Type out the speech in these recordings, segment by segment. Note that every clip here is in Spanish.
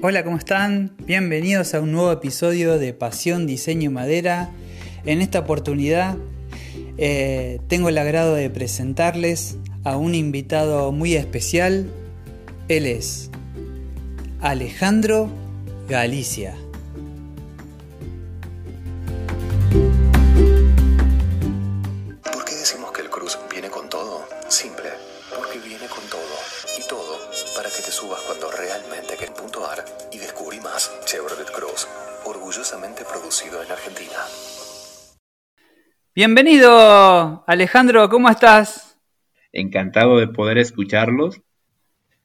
Hola, ¿cómo están? Bienvenidos a un nuevo episodio de Pasión, Diseño y Madera. En esta oportunidad eh, tengo el agrado de presentarles a un invitado muy especial. Él es Alejandro Galicia. Bienvenido, Alejandro, ¿cómo estás? Encantado de poder escucharlos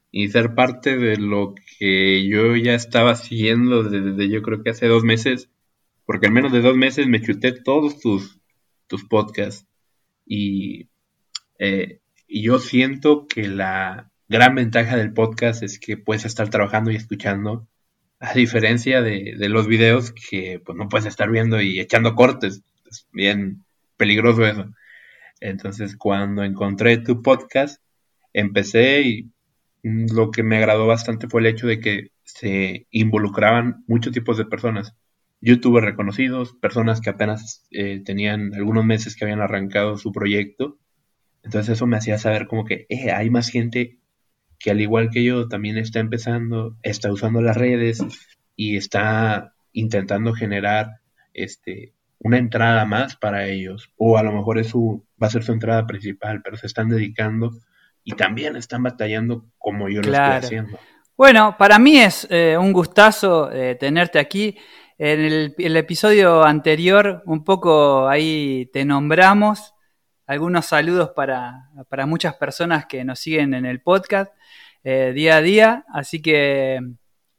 y ser parte de lo que yo ya estaba siguiendo desde yo creo que hace dos meses, porque al menos de dos meses me chuté todos tus, tus podcasts y, eh, y yo siento que la gran ventaja del podcast es que puedes estar trabajando y escuchando, a diferencia de, de los videos que pues no puedes estar viendo y echando cortes, es bien peligroso eso. Entonces cuando encontré tu podcast, empecé y lo que me agradó bastante fue el hecho de que se involucraban muchos tipos de personas. Youtubers reconocidos, personas que apenas eh, tenían algunos meses que habían arrancado su proyecto. Entonces eso me hacía saber como que eh, hay más gente que al igual que yo también está empezando, está usando las redes y está intentando generar este una entrada más para ellos o a lo mejor eso va a ser su entrada principal, pero se están dedicando y también están batallando como yo lo estoy haciendo. Bueno, para mí es eh, un gustazo eh, tenerte aquí. En el, el, episodio anterior, un poco ahí te nombramos. Algunos saludos para, para muchas personas que nos siguen en el podcast eh, día a día. Así que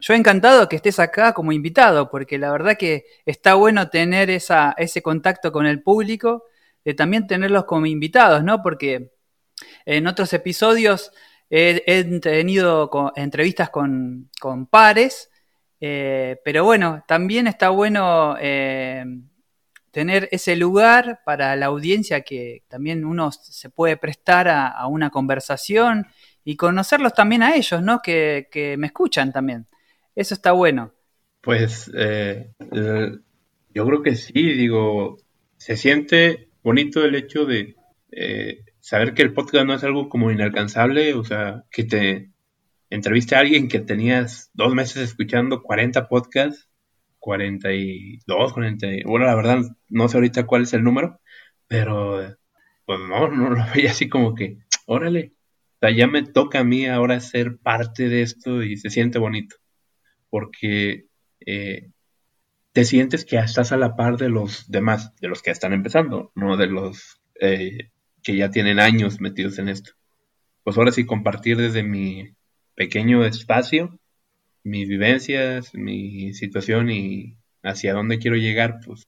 yo he encantado que estés acá como invitado, porque la verdad que está bueno tener esa, ese contacto con el público, de también tenerlos como invitados, ¿no? Porque en otros episodios he, tenido entrevistas con, pares, eh, pero bueno, también está bueno eh, tener ese lugar para la audiencia que también uno se puede prestar a, una conversación y conocerlos también a ellos, ¿no? Que, me escuchan también. Eso está bueno. Pues eh, yo creo que sí, digo, se siente bonito el hecho de saber que el podcast no es algo como inalcanzable, o sea, que te entreviste a alguien que tenías dos meses escuchando 40 podcasts, 42, 40, bueno, la verdad no sé ahorita cuál es el número, pero pues no, no lo veía así como que, órale, o sea, ya me toca a mí ahora ser parte de esto y se siente bonito, porque eh, te sientes que estás a la par de los demás, de los que están empezando, no de los eh, que ya tienen años metidos en esto. Pues ahora sí, compartir desde mi pequeño espacio, mis vivencias, mi situación y hacia dónde quiero llegar, pues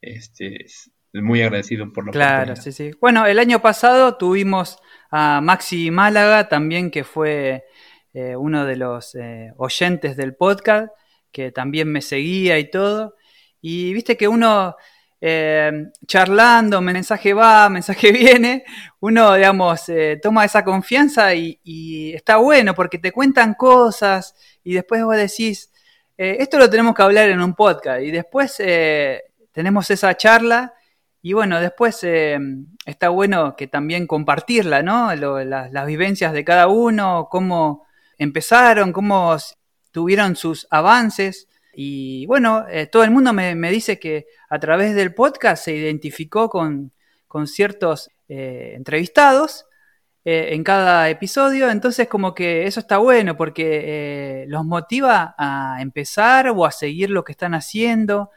este, es muy agradecido por lo Claro, sí, sí. Bueno, el año pasado tuvimos a Maxi Málaga también, que fue eh, uno de los eh, oyentes del podcast, que también me seguía y todo. Y viste que uno eh, charlando, mensaje va, mensaje viene, uno, digamos, toma esa confianza y, está bueno porque te cuentan cosas y después vos decís, esto lo tenemos que hablar en un podcast y después tenemos esa charla y bueno, después está bueno que también compartirla, ¿no? las vivencias de cada uno, cómo empezaron, cómo tuvieron sus avances. Y bueno, eh, todo el mundo me, dice que a través del podcast se identificó con, ciertos eh, entrevistados eh, en cada episodio, entonces como que eso está bueno porque los motiva a empezar o a seguir lo que están haciendo,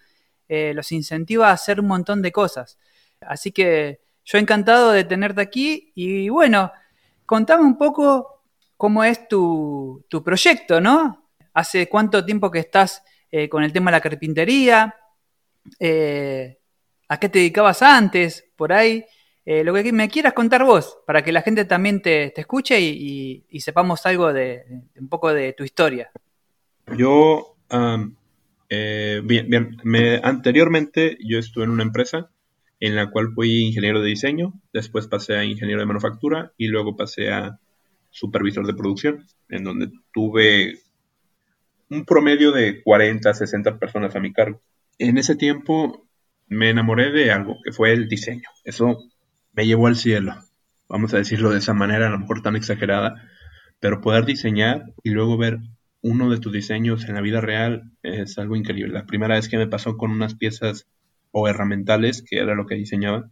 los incentiva a hacer un montón de cosas. Así que yo encantado de tenerte aquí y bueno, contame un poco cómo es tu, tu proyecto, ¿no? ¿Hace cuánto tiempo que estás eh, con el tema de la carpintería, eh, a qué te dedicabas antes, por ahí, eh, lo que me quieras contar vos, para que la gente también te, escuche y, sepamos algo de, un poco de tu historia. Yo, bien, bien, anteriormente yo estuve en una empresa en la cual fui ingeniero de diseño, después pasé a ingeniero de manufactura y luego pasé a supervisor de producción, en donde tuve un promedio de 40, 60 personas a mi cargo. En ese tiempo me enamoré de algo, que fue el diseño. Eso me llevó al cielo, vamos a decirlo de esa manera, a lo mejor tan exagerada, pero poder diseñar y luego ver uno de tus diseños en la vida real es algo increíble. La primera vez que me pasó con unas piezas o herramientales, que era lo que diseñaba,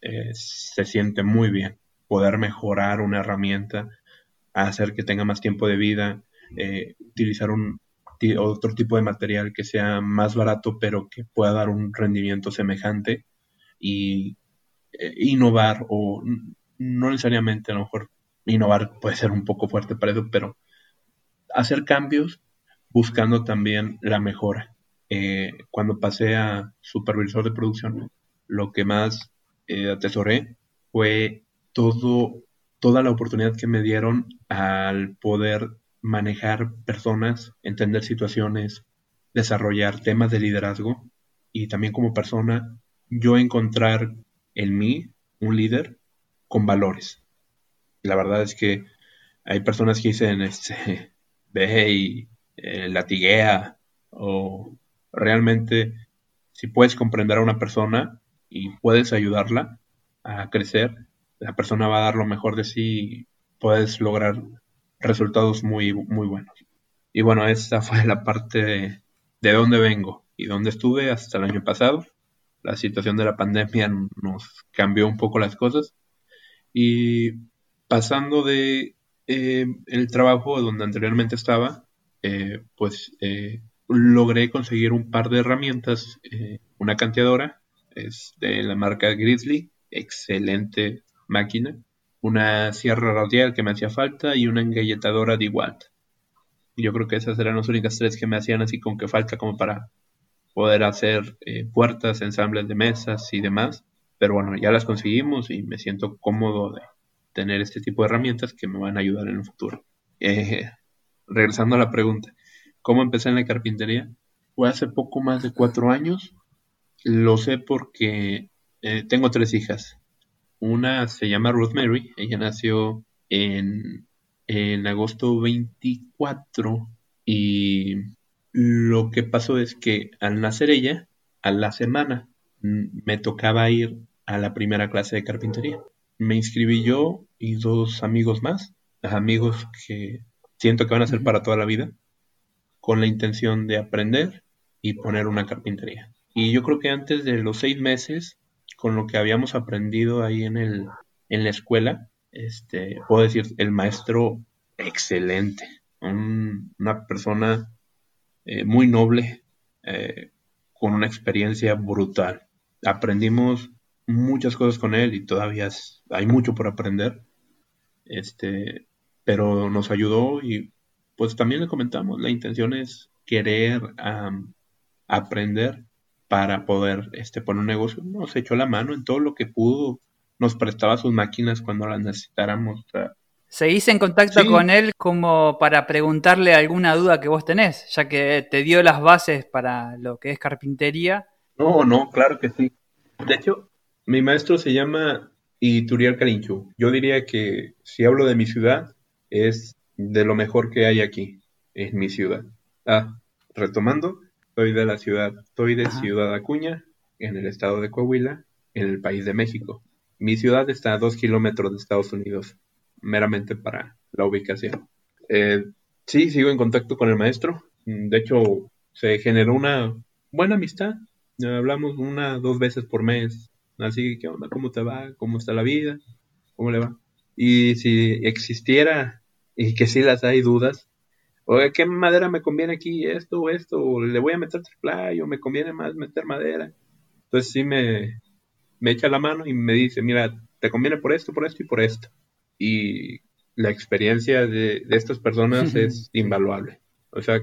eh, se siente muy bien. Poder mejorar una herramienta, hacer que tenga más tiempo de vida, eh, utilizar un otro tipo de material que sea más barato, pero que pueda dar un rendimiento semejante y eh, innovar o no necesariamente a lo mejor innovar puede ser un poco fuerte para eso, pero hacer cambios buscando también la mejora. Eh, cuando pasé a supervisor de producción, lo que más eh, atesoré fue todo, toda la oportunidad que me dieron al poder manejar personas, entender situaciones, desarrollar temas de liderazgo y también como persona yo encontrar en mí un líder con valores. La verdad es que hay personas que dicen, este, ve y eh, latiguea o realmente si puedes comprender a una persona y puedes ayudarla a crecer, la persona va a dar lo mejor de sí y puedes lograr resultados muy, muy buenos. Y bueno, esa fue la parte de, de dónde vengo y dónde estuve hasta el año pasado. La situación de la pandemia nos cambió un poco las cosas. Y pasando de eh, el trabajo donde anteriormente estaba, eh, pues eh, logré conseguir un par de herramientas, una canteadora, es de la marca Grizzly, excelente máquina, una sierra radial que me hacía falta y una engalletadora de Watt. Yo creo que esas eran las únicas tres que me hacían así con que falta como para poder hacer puertas, ensambles de mesas y demás. Pero bueno, ya las conseguimos y me siento cómodo de, tener este tipo de herramientas que me van a ayudar en el futuro. Eh, regresando a la pregunta, ¿cómo empecé en la carpintería? Fue hace poco más de cuatro años. Lo sé porque eh, tengo tres hijas. Una se llama Ruth Mary, ella nació en, en agosto 24 y lo que pasó es que al nacer ella, a la semana, me tocaba ir a la primera clase de carpintería me inscribí yo y dos amigos más, amigos que siento que van a ser para toda la vida, con la intención de aprender y poner una carpintería. Y yo creo que antes de los seis meses, con lo que habíamos aprendido ahí en, el, en la escuela, este, puedo decir, el maestro excelente, una persona eh, muy noble, eh, con una experiencia brutal. Aprendimos muchas cosas con él y todavía hay mucho por aprender. Este, pero nos ayudó y pues también le comentamos, la intención es querer aprender para poder este, poner un negocio. Nos echó la mano en todo lo que pudo, nos prestaba sus máquinas cuando las necesitáramos. ¿Seguís en contacto con él como para preguntarle alguna duda que vos tenés, ya que te dio las bases para lo que es carpintería? No, no, claro que sí. De hecho, mi maestro se llama Ituriel Carinchu. Yo diría que si hablo de mi ciudad, es de lo mejor que hay aquí, en mi ciudad. Ah, retomando, soy de la ciudad, soy de Ciudad Acuña, en el estado de Coahuila, en el país de México. Mi ciudad está a dos kilómetros de Estados Unidos, meramente para la ubicación. Eh, sí, sigo en contacto con el maestro. De hecho, se generó una buena amistad. Hablamos una, dos veces por mes Así que, ¿qué onda? ¿Cómo te va? ¿Cómo está la vida? ¿Cómo le va? Y si existiera, y que si las hay dudas, oye, ¿qué madera me conviene aquí? Esto o esto, o le voy a meter triple o me conviene más meter madera. Entonces sí me, me echa la mano y me dice, mira, te conviene por esto, por esto y por esto. Y la experiencia de, de estas personas es invaluable. O sea,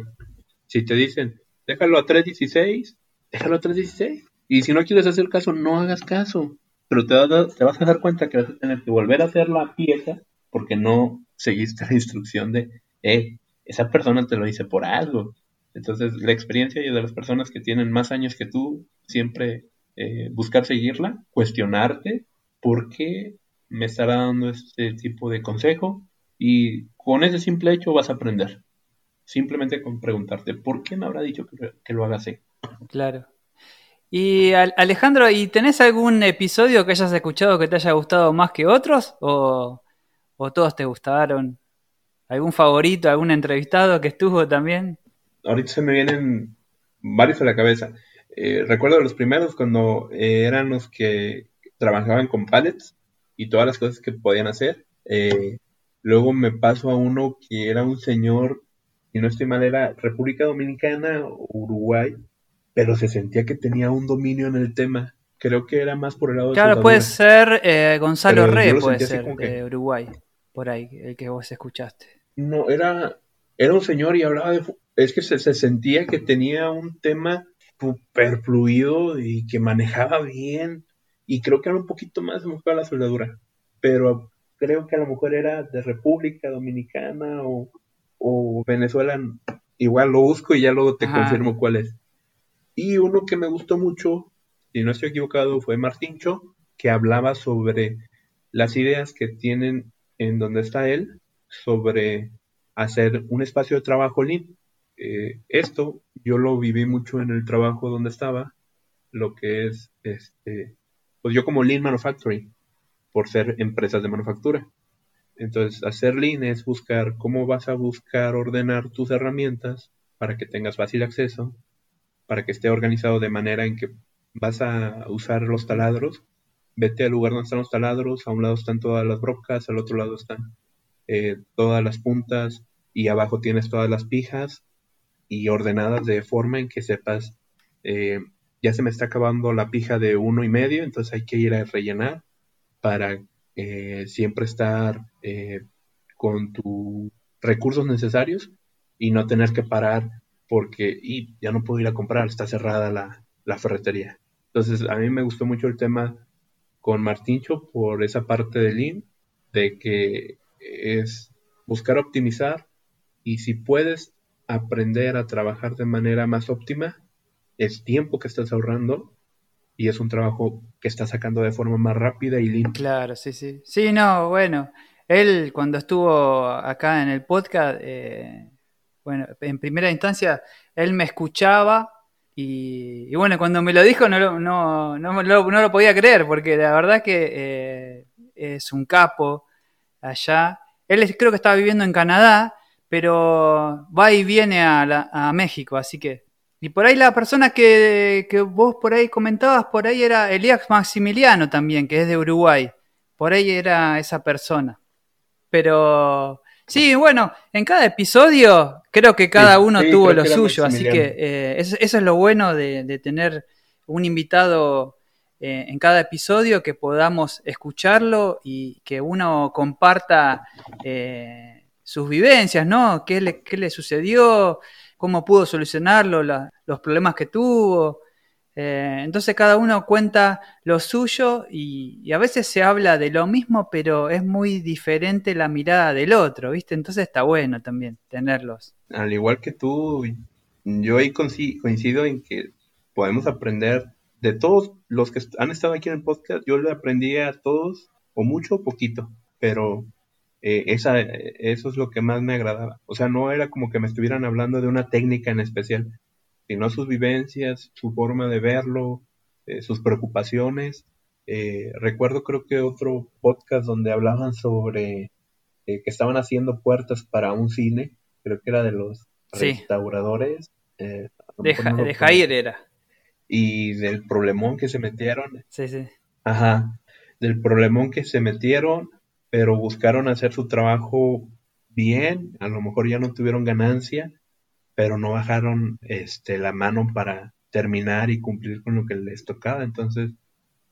si te dicen, déjalo a 316, déjalo a 316. Y si no quieres hacer caso, no hagas caso. Pero te, te vas a dar cuenta que vas a tener que volver a hacer la pieza porque no seguiste la instrucción de, eh, esa persona te lo dice por algo. Entonces, la experiencia de las personas que tienen más años que tú, siempre eh, buscar seguirla, cuestionarte por qué me estará dando este tipo de consejo y con ese simple hecho vas a aprender. simplemente con preguntarte, ¿por qué me habrá dicho que, lo haga así? Claro. Y Alejandro, ¿y tenés algún episodio que hayas escuchado que te haya gustado más que otros? ¿O, o todos te gustaron? ¿Algún favorito, algún entrevistado que estuvo también? Ahorita se me vienen varios a la cabeza. Eh, recuerdo los primeros cuando eh, eran los que trabajaban con pallets y todas las cosas que podían hacer. Eh, luego me paso a uno que era un señor, y no estoy mal, era República Dominicana o Uruguay, pero se sentía que tenía un dominio en el tema. Creo que era más por el lado de Claro, puede ser Gonzalo Re, puede ser, de Uruguay, por ahí, el que vos escuchaste. No, era, era un señor y hablaba de... Es que se, se sentía que tenía un tema super fluido y que manejaba bien. Y creo que era un poquito más enfocado a la soldadura. Pero creo que a lo mejor era de República Dominicana o, o Venezuela. Igual lo busco y ya luego te confirmo cuál es. Y uno que me gustó mucho, si no estoy equivocado, fue Martincho, que hablaba sobre las ideas que tienen en donde está él sobre hacer un espacio de trabajo lean. Eh, esto yo lo viví mucho en el trabajo donde estaba, lo que es, este, pues yo como Lean Manufacturing, por ser empresas de manufactura. Entonces, hacer Lean es buscar cómo vas a buscar ordenar tus herramientas para que tengas fácil acceso, para que esté organizado de manera en que vas a usar los taladros. Vete al lugar donde están los taladros, a un lado están todas las brocas, al otro lado están eh, todas las puntas y abajo tienes todas las pijas y ordenadas de forma en que sepas, eh, ya se me está acabando la pija de uno y medio, entonces hay que ir a rellenar para eh, siempre estar eh, con tus recursos necesarios y no tener que parar porque y ya no puedo ir a comprar, está cerrada la, ferretería. Entonces a mí me gustó mucho el tema con Martincho por esa parte de Lean, de que es buscar optimizar y si puedes aprender a trabajar de manera más óptima, es tiempo que estás ahorrando y es un trabajo que estás sacando de forma más rápida y limpia. Claro, sí, sí. Sí, no, bueno, él cuando estuvo acá en el podcast, eh, bueno, en primera instancia, él me escuchaba y, bueno, cuando me lo dijo no, no, no, no, lo podía creer porque la verdad que eh, es un capo allá. Él creo que estaba viviendo en Canadá pero va y viene a, México, así que... Y por ahí la persona que, vos por ahí comentabas, por ahí era Elías Maximiliano también, que es de Uruguay. Por ahí era esa persona. Pero sí, bueno, en cada episodio creo que cada uno tuvo lo suyo, así que eh, eso, es lo bueno de, tener un invitado eh, en cada episodio, que podamos escucharlo y que uno comparta eh, sus vivencias, ¿no? ¿Qué le, qué le sucedió? ¿Cómo pudo solucionarlo? los problemas que tuvo. Eh, entonces cada uno cuenta lo suyo y, a veces se habla de lo mismo, pero es muy diferente la mirada del otro, ¿viste? Entonces está bueno también tenerlos. Al igual que tú, yo ahí coincido en que podemos aprender de todos los que han estado aquí en el podcast, yo le aprendí a todos, o mucho o poquito, pero eh, esa, eso es lo que más me agradaba. O sea, no era como que me estuvieran hablando de una técnica en especial, sino sus vivencias, su forma de verlo, eh, sus preocupaciones. Eh, recuerdo creo que otro podcast donde hablaban sobre que estaban haciendo puertas para un cine, creo que era de los restauradores. de, de Jair era. Y del problemón que se metieron. Sí, sí. Ajá, del problemón que se metieron pero buscaron hacer su trabajo bien, a lo mejor ya no tuvieron ganancia, pero no bajaron este, la mano para terminar y cumplir con lo que les tocaba. Entonces,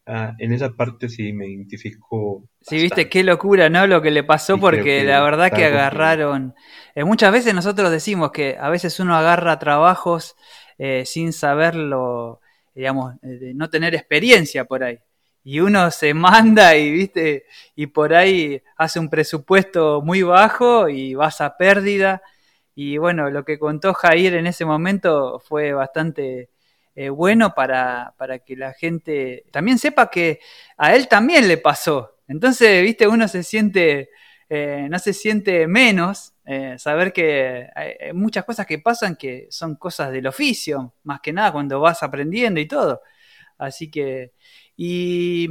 ah, en esa parte sí me identifico. Sí, viste, qué locura, ¿no? Lo que le pasó, porque la verdad que agarraron. Eh, muchas veces nosotros decimos que a veces uno agarra trabajos eh, sin saberlo, digamos, de no tener experiencia por ahí. Y uno se manda y viste y por ahí hace un presupuesto muy bajo y vas a pérdida. Y bueno lo que contó Jair en ese momento fue bastante eh, bueno para, para que la gente también sepa que a él también le pasó. Entonces viste uno se siente eh, no se siente menos eh, saber que hay, muchas cosas que pasan que son cosas del oficio, más que nada cuando vas aprendiendo y todo. Así que, y,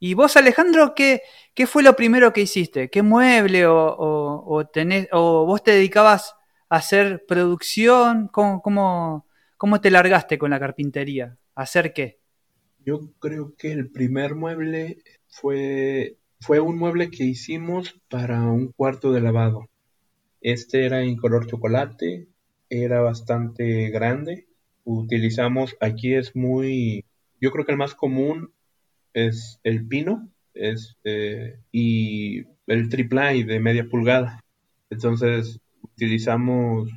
y vos Alejandro, ¿qué, ¿qué, fue lo primero que hiciste? ¿Qué mueble o, o, tenés, o vos te dedicabas a hacer producción? ¿Cómo, cómo, cómo te largaste con la carpintería? ¿Hacer qué? Yo creo que el primer mueble fue, fue un mueble que hicimos para un cuarto de lavado. Este era en color chocolate, era bastante grande. Utilizamos, aquí es muy, yo creo que el más común es el pino es, eh, y el triple de media pulgada. Entonces utilizamos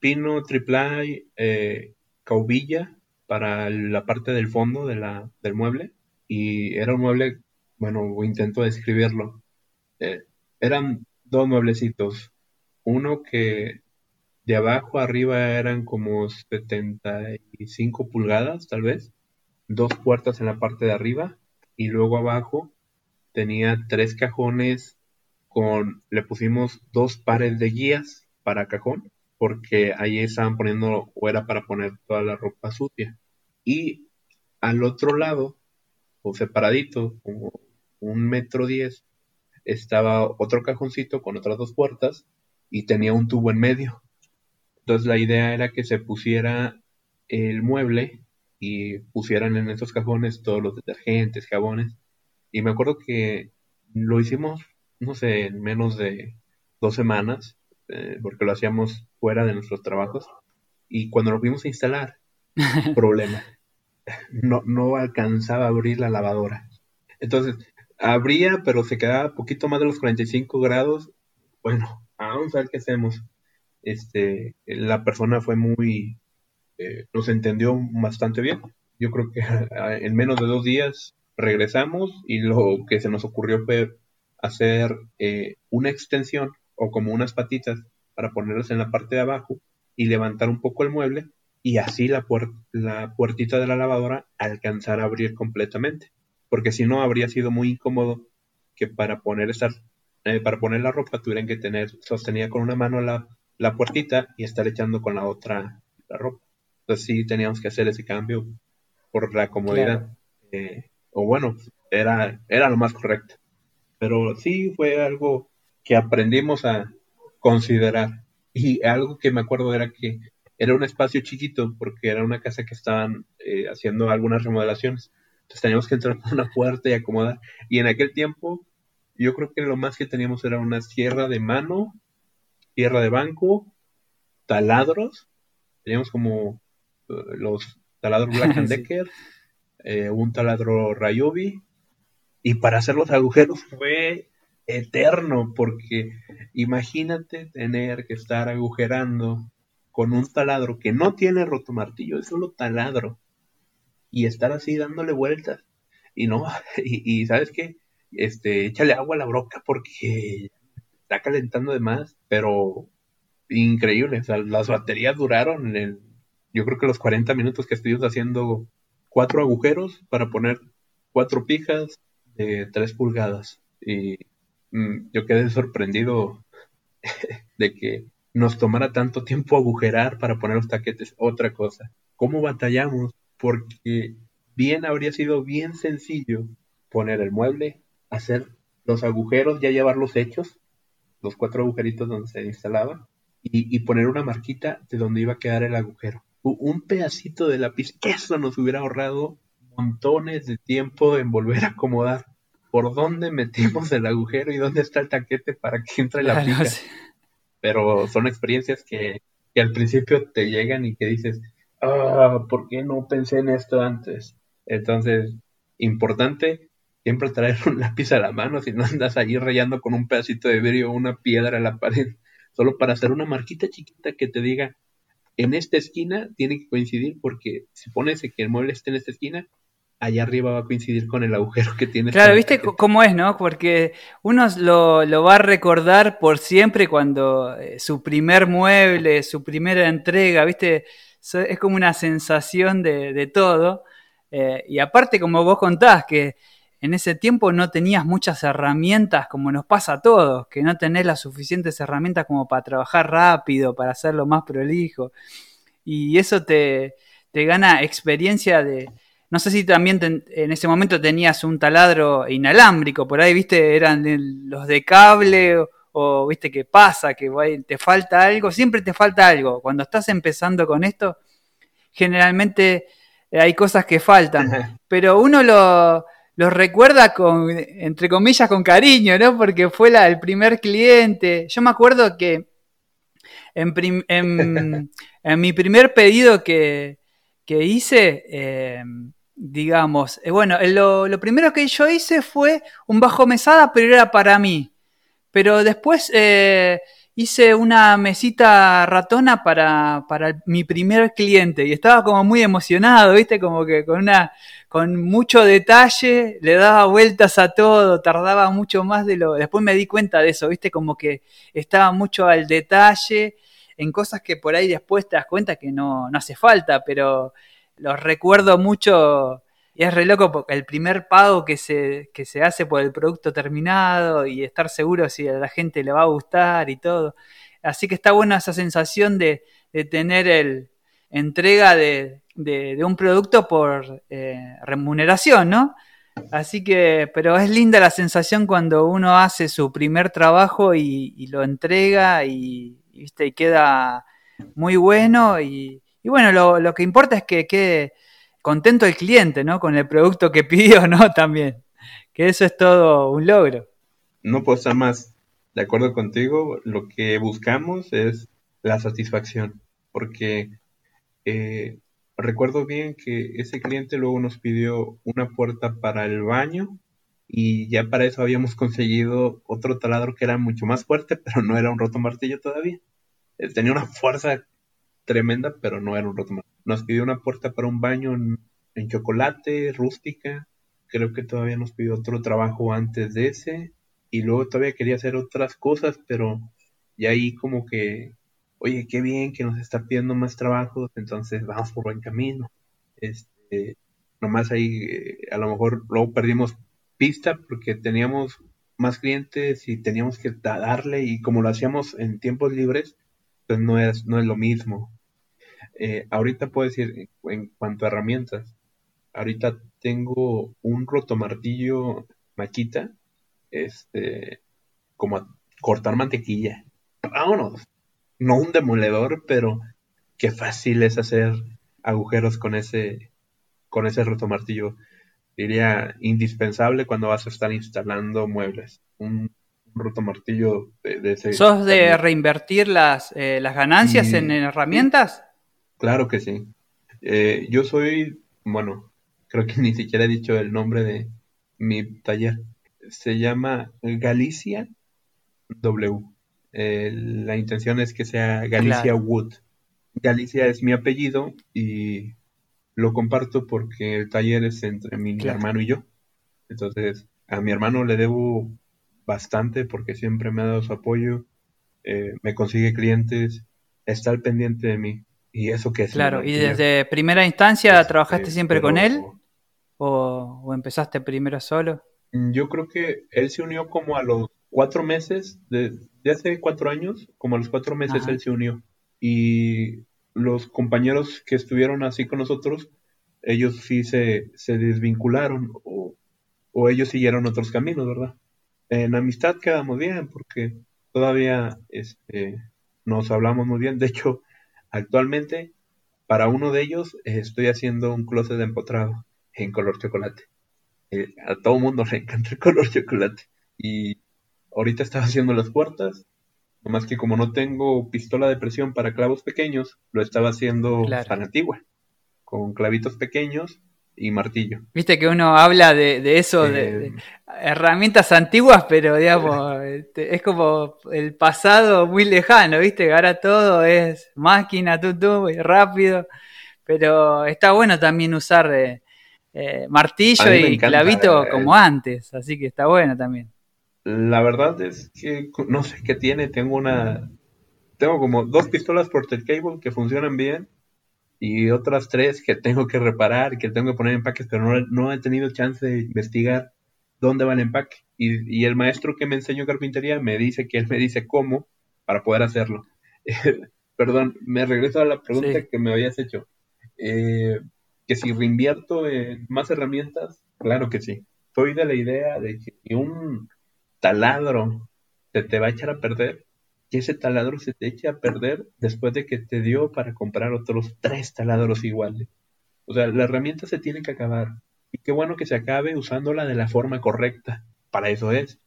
pino, triple eh, caubilla para la parte del fondo de la, del mueble y era un mueble, bueno, intento describirlo. Eh, eran dos mueblecitos, uno que de abajo arriba eran como 75 pulgadas tal vez, dos puertas en la parte de arriba y luego abajo tenía tres cajones con, le pusimos dos pares de guías para cajón porque ahí estaban poniendo o era para poner toda la ropa sucia. Y al otro lado, o separadito, como un metro diez, estaba otro cajoncito con otras dos puertas y tenía un tubo en medio. Entonces la idea era que se pusiera el mueble y pusieran en esos cajones todos los detergentes, jabones. Y me acuerdo que lo hicimos, no sé, en menos de dos semanas eh, porque lo hacíamos fuera de nuestros trabajos. Y cuando lo fuimos a instalar, problema. No, no alcanzaba a abrir la lavadora. Entonces, abría, pero se quedaba poquito más de los 45 grados. Bueno, vamos a ver qué hacemos. Este, la persona fue muy, eh, nos entendió bastante bien. Yo creo que en menos de dos días regresamos y lo que se nos ocurrió fue hacer eh, una extensión o como unas patitas para ponerlas en la parte de abajo y levantar un poco el mueble y así la, la puertita de la lavadora alcanzar a abrir completamente. Porque si no habría sido muy incómodo que para poner esa, eh, para poner la ropa tuvieran que tener sostenida con una mano la, la puertita y estar echando con la otra la ropa. Entonces sí teníamos que hacer ese cambio por la comodidad. Eh, o bueno, era, era lo más correcto. Pero sí fue algo que aprendimos a considerar. Y algo que me acuerdo era que era un espacio chiquito porque era una casa que estaban eh, haciendo algunas remodelaciones. Entonces teníamos que entrar por una puerta y acomodar. Y en aquel tiempo yo creo que lo más que teníamos era una sierra de mano, sierra de banco, taladros. Teníamos como eh, los taladros Black and Decker, eh, un taladro Ryobi. Y para hacer los agujeros fue eterno, porque imagínate tener que estar agujerando con un taladro que no tiene roto martillo, es solo taladro, y estar así dándole vueltas. Y no, y, sabes qué, este, échale agua a la broca porque está calentando de más, pero increíble, las baterías duraron, yo creo que los 40 minutos que estuvimos haciendo cuatro agujeros para poner cuatro pijas de 3 pulgadas. Y Mm, yo quedé sorprendido de que nos tomara tanto tiempo agujerar para poner los taquetes. Otra cosa, ¿cómo batallamos? Porque bien habría sido bien sencillo poner el mueble, hacer los agujeros, ya llevarlos hechos, los cuatro agujeritos donde se instalaba, y, y poner una marquita de donde iba a quedar el agujero. Un pedacito de lápiz, eso nos hubiera ahorrado montones de tiempo en volver a acomodar por dónde metimos el agujero y dónde está el taquete para que entre la pica. Pero son experiencias que, al principio te llegan y que dices, ah, ¿por qué no pensé en esto antes? Entonces, importante siempre traer un lápiz a la mano si no andas allí rayando con un pedacito de vidrio o una piedra a la pared, solo para hacer una marquita chiquita que te diga, en esta esquina tiene que coincidir porque si pones que el mueble esté en esta esquina, allá arriba va a coincidir con el agujero que tiene. Claro, viste cómo es, ¿no? Porque uno lo, va a recordar por siempre cuando eh, su primer mueble, su primera entrega, viste, es como una sensación de, todo. Eh, y aparte, como vos contás, que en ese tiempo no tenías muchas herramientas como nos pasa a todos, que no tenés las suficientes herramientas como para trabajar rápido, para hacerlo más prolijo. Y eso te, te gana experiencia de... No sé si también en ese momento tenías un taladro inalámbrico, por ahí, viste, eran los de cable o, viste, que pasa, que te falta algo, siempre te falta algo. Cuando estás empezando con esto, generalmente hay cosas que faltan, pero uno lo, los recuerda con, entre comillas, con cariño, ¿no? Porque fue la, el primer cliente. Yo me acuerdo que en, en, mi primer pedido que, hice, eh, digamos, eh, bueno, lo, lo, primero que yo hice fue un bajo mesada, pero era para mí. Pero después eh, hice una mesita ratona para, para mi primer cliente y estaba como muy emocionado, ¿viste? Como que con una con mucho detalle, le daba vueltas a todo, tardaba mucho más de lo... Después me di cuenta de eso, ¿viste? Como que estaba mucho al detalle en cosas que por ahí después te das cuenta que no, no hace falta, pero los recuerdo mucho y es re loco porque el primer pago que se, que se hace por el producto terminado y estar seguro si a la gente le va a gustar y todo. Así que está buena esa sensación de, de tener el entrega de, de, un producto por eh, remuneración, ¿no? Así que, pero es linda la sensación cuando uno hace su primer trabajo y, lo entrega y, ¿viste? y queda muy bueno. Y, bueno, lo, que importa es que quede contento el cliente, ¿no? Con el producto que pidió, ¿no? También. Que eso es todo un logro. No puedo más de acuerdo contigo. Lo que buscamos es la satisfacción. Porque eh, recuerdo bien que ese cliente luego nos pidió una puerta para el baño y ya para eso habíamos conseguido otro taladro que era mucho más fuerte, pero no era un roto martillo todavía. Tenía una fuerza tremenda, pero no era un roto martillo. Nos pidió una puerta para un baño en, chocolate, rústica. Creo que todavía nos pidió otro trabajo antes de ese. Y luego todavía quería hacer otras cosas, pero ya ahí como que oye, qué bien que nos está pidiendo más trabajo, entonces vamos por buen camino. Este, nomás ahí eh, a lo mejor luego perdimos pista porque teníamos más clientes y teníamos que darle y como lo hacíamos en tiempos libres, pues no es, no es lo mismo. Eh, ahorita puedo decir, en cuanto a herramientas, ahorita tengo un rotomartillo maquita, este, como a cortar mantequilla. Vámonos no un demoledor, pero qué fácil es hacer agujeros con ese, con ese rotomartillo. Diría indispensable cuando vas a estar instalando muebles. Un, rotomartillo de, ese. ¿Sos de reinvertir las, eh, las ganancias en, herramientas? Claro que sí. Eh, yo soy, bueno, creo que ni siquiera he dicho el nombre de mi taller. Se llama Galicia W. Eh, la intención es que sea Galicia Wood. Galicia es mi apellido y lo comparto porque el taller es entre mi hermano y yo. Entonces, a mi hermano le debo bastante porque siempre me ha dado su apoyo, eh, me consigue clientes, está al pendiente de mí. Y eso que es. Claro, y desde primera instancia este, trabajaste siempre con él o, o empezaste primero solo. Yo creo que él se unió como a los cuatro meses, de, hace cuatro años, como a los cuatro meses él se unió. Y los compañeros que estuvieron así con nosotros, ellos sí se, se desvincularon o, o, ellos siguieron otros caminos, ¿verdad? En amistad quedamos bien porque todavía este, nos hablamos muy bien. De hecho, actualmente, para uno de ellos, estoy haciendo un closet de empotrado en color chocolate. Eh, a todo mundo le encanta el color chocolate. Y Ahorita estaba haciendo las puertas, nomás que como no tengo pistola de presión para clavos pequeños, lo estaba haciendo tan antigua, con clavitos pequeños y martillo. Viste que uno habla de, eso, de, herramientas antiguas, pero digamos, este, es como el pasado muy lejano, ¿viste? Ahora todo es máquina, tú, muy rápido, pero está bueno también usar eh, eh, martillo y clavito eh, como antes, así que está bueno también. La verdad es que no sé qué tiene. Tengo una. Tengo como dos pistolas Porter Cable que funcionan bien. Y otras tres que tengo que reparar, que tengo que poner en paques, pero no, he tenido chance de investigar dónde va el empaque. Y, el maestro que me enseñó carpintería me dice que él me dice cómo para poder hacerlo. Perdón, me regreso a la pregunta que me habías hecho. Eh, que si reinvierto en más herramientas, claro que sí. Soy de la idea de que un taladro se te va a echar a perder, que ese taladro se te eche a perder después de que te dio para comprar otros tres taladros iguales. O sea, la herramienta se tiene que acabar. Y qué bueno que se acabe usándola de la forma correcta. Para eso es.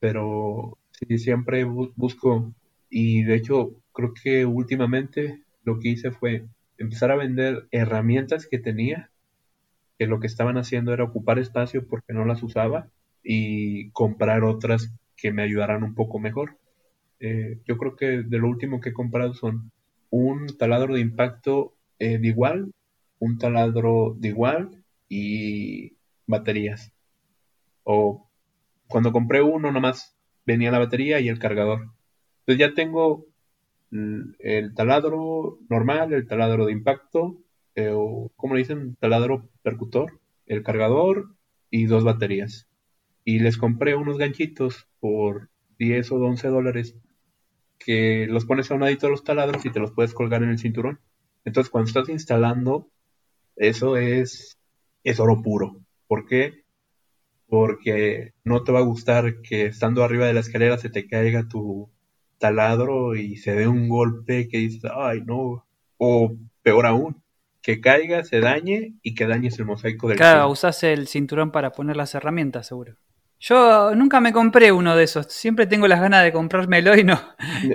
Pero sí, siempre busco, y de hecho creo que últimamente lo que hice fue empezar a vender herramientas que tenía, que lo que estaban haciendo era ocupar espacio porque no las usaba, y comprar otras que me ayudaran un poco mejor. Eh, yo creo que de lo último que he comprado son un taladro de impacto eh, de igual, un taladro de igual y baterías. O cuando compré uno nomás venía la batería y el cargador. Entonces ya tengo el taladro normal, el taladro de impacto, eh, o como le dicen, taladro percutor, el cargador y dos baterías. Y les compré unos ganchitos por 10 o 11 dólares que los pones a un ladito de los taladros y te los puedes colgar en el cinturón. Entonces cuando estás instalando, eso es, es oro puro. ¿Por qué? Porque no te va a gustar que estando arriba de la escalera se te caiga tu, taladro y se dé un golpe que dices, ay no, o peor aún, que caiga, se dañe y que dañes el mosaico del Claro, usas el cinturón para poner las herramientas, seguro. Yo nunca me compré uno de esos, siempre tengo las ganas de comprármelo y no,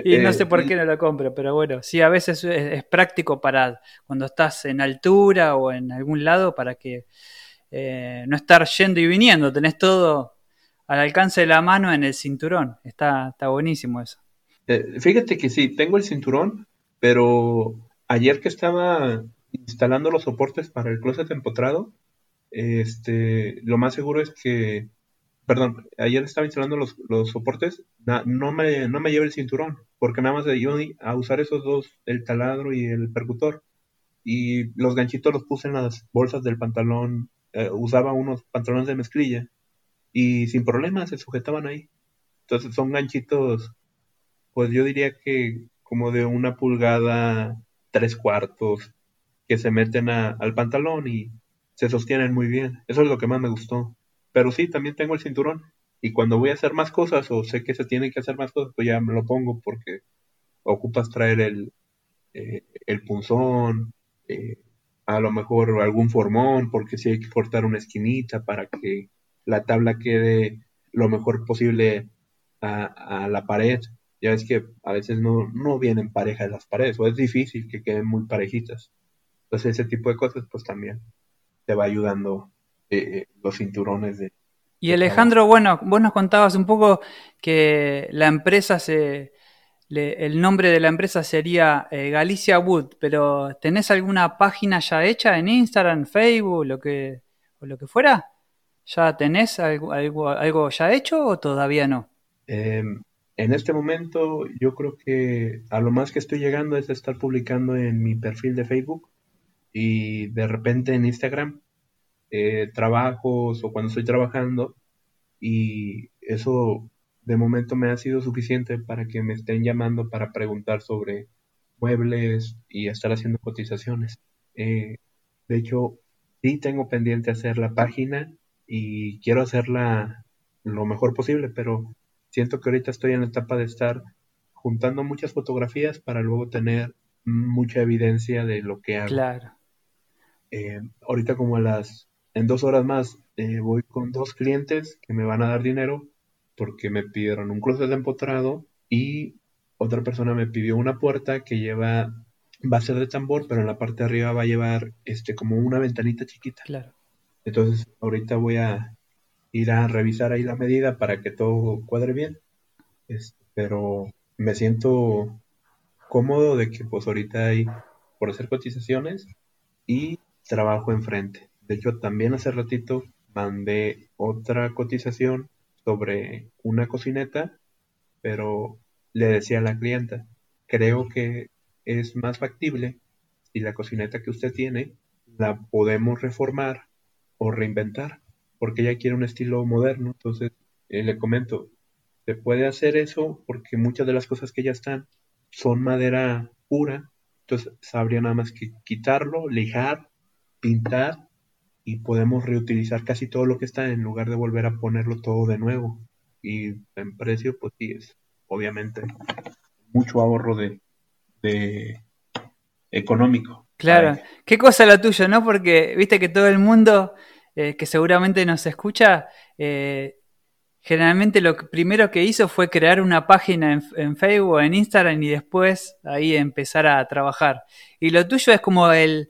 y no sé por eh, qué no lo compro, pero bueno, sí, a veces es, práctico para cuando estás en altura o en algún lado para que eh, no estar yendo y viniendo, tenés todo al alcance de la mano en el cinturón, está, está buenísimo eso. Eh, fíjate que sí, tengo el cinturón, pero ayer que estaba instalando los soportes para el closet empotrado, este, lo más seguro es que, perdón, ayer estaba instalando los, soportes, no, me, no me lleve el cinturón, porque nada más yo a usar esos dos, el taladro y el percutor, y los ganchitos los puse en las bolsas del pantalón, eh, usaba unos pantalones de mezclilla, y sin problema se sujetaban ahí. Entonces son ganchitos pues yo diría que como de una pulgada, tres cuartos, que se meten al pantalón y se sostienen muy bien. Eso es lo que más me gustó. Pero sí, también tengo el cinturón. Y cuando voy a hacer más cosas o sé que se tienen que hacer más cosas, pues ya me lo pongo porque ocupas traer el, eh, el punzón, eh, a lo mejor algún formón, porque si hay que cortar una esquinita para que la tabla quede lo mejor posible a, a la pared. Ya ves que a veces no, no vienen parejas las paredes, o es difícil que queden muy parejitas. Entonces ese tipo de cosas pues también te va ayudando eh, los cinturones de... Y Alejandro, bueno, vos nos contabas un poco que la empresa se... el nombre de la empresa sería eh, Galicia Wood, pero ¿tenés alguna página ya hecha en Instagram, Facebook, lo que, o lo que fuera? ¿Ya tenés algo, algo, algo ya hecho o todavía no? Eh, en este momento yo creo que a lo más que estoy llegando es estar publicando en mi perfil de Facebook y de repente en Instagram eh, trabajos o cuando estoy trabajando y eso de momento me ha sido suficiente para que me estén llamando para preguntar sobre muebles y estar haciendo cotizaciones. Eh, de hecho, sí tengo pendiente hacer la página y quiero hacerla lo mejor posible, pero siento que ahorita estoy en la etapa de estar juntando muchas fotografías para luego tener mucha evidencia de lo que hago. Claro. Eh, ahorita como a las, en dos horas más, eh, voy con dos clientes que me van a dar dinero porque me pidieron un closet de empotrado y otra persona me pidió una puerta que lleva, va a ser de tambor, pero en la parte de arriba va a llevar este como una ventanita chiquita. Claro. Entonces ahorita voy a, ir a revisar ahí la medida para que todo cuadre bien. pero me siento cómodo de que pues ahorita hay por hacer cotizaciones y trabajo enfrente. De hecho, también hace ratito mandé otra cotización sobre una cocineta, pero le decía a la clienta, creo que es más factible si la cocineta que usted tiene la podemos reformar o reinventar porque ella quiere un estilo moderno. Entonces, eh, le comento, se puede hacer eso porque muchas de las cosas que ya están son madera pura. Entonces, sabría nada más que quitarlo, lijar, pintar y podemos reutilizar casi todo lo que está en lugar de volver a ponerlo todo de nuevo. Y en precio, pues sí, es obviamente mucho ahorro de, de económico. Claro, qué cosa lo tuyo, ¿no? Porque viste que todo el mundo eh, que seguramente nos escucha, eh, generalmente lo primero que hizo fue crear una página en, en, Facebook o en Instagram y después ahí empezar a trabajar. Y lo tuyo es como el,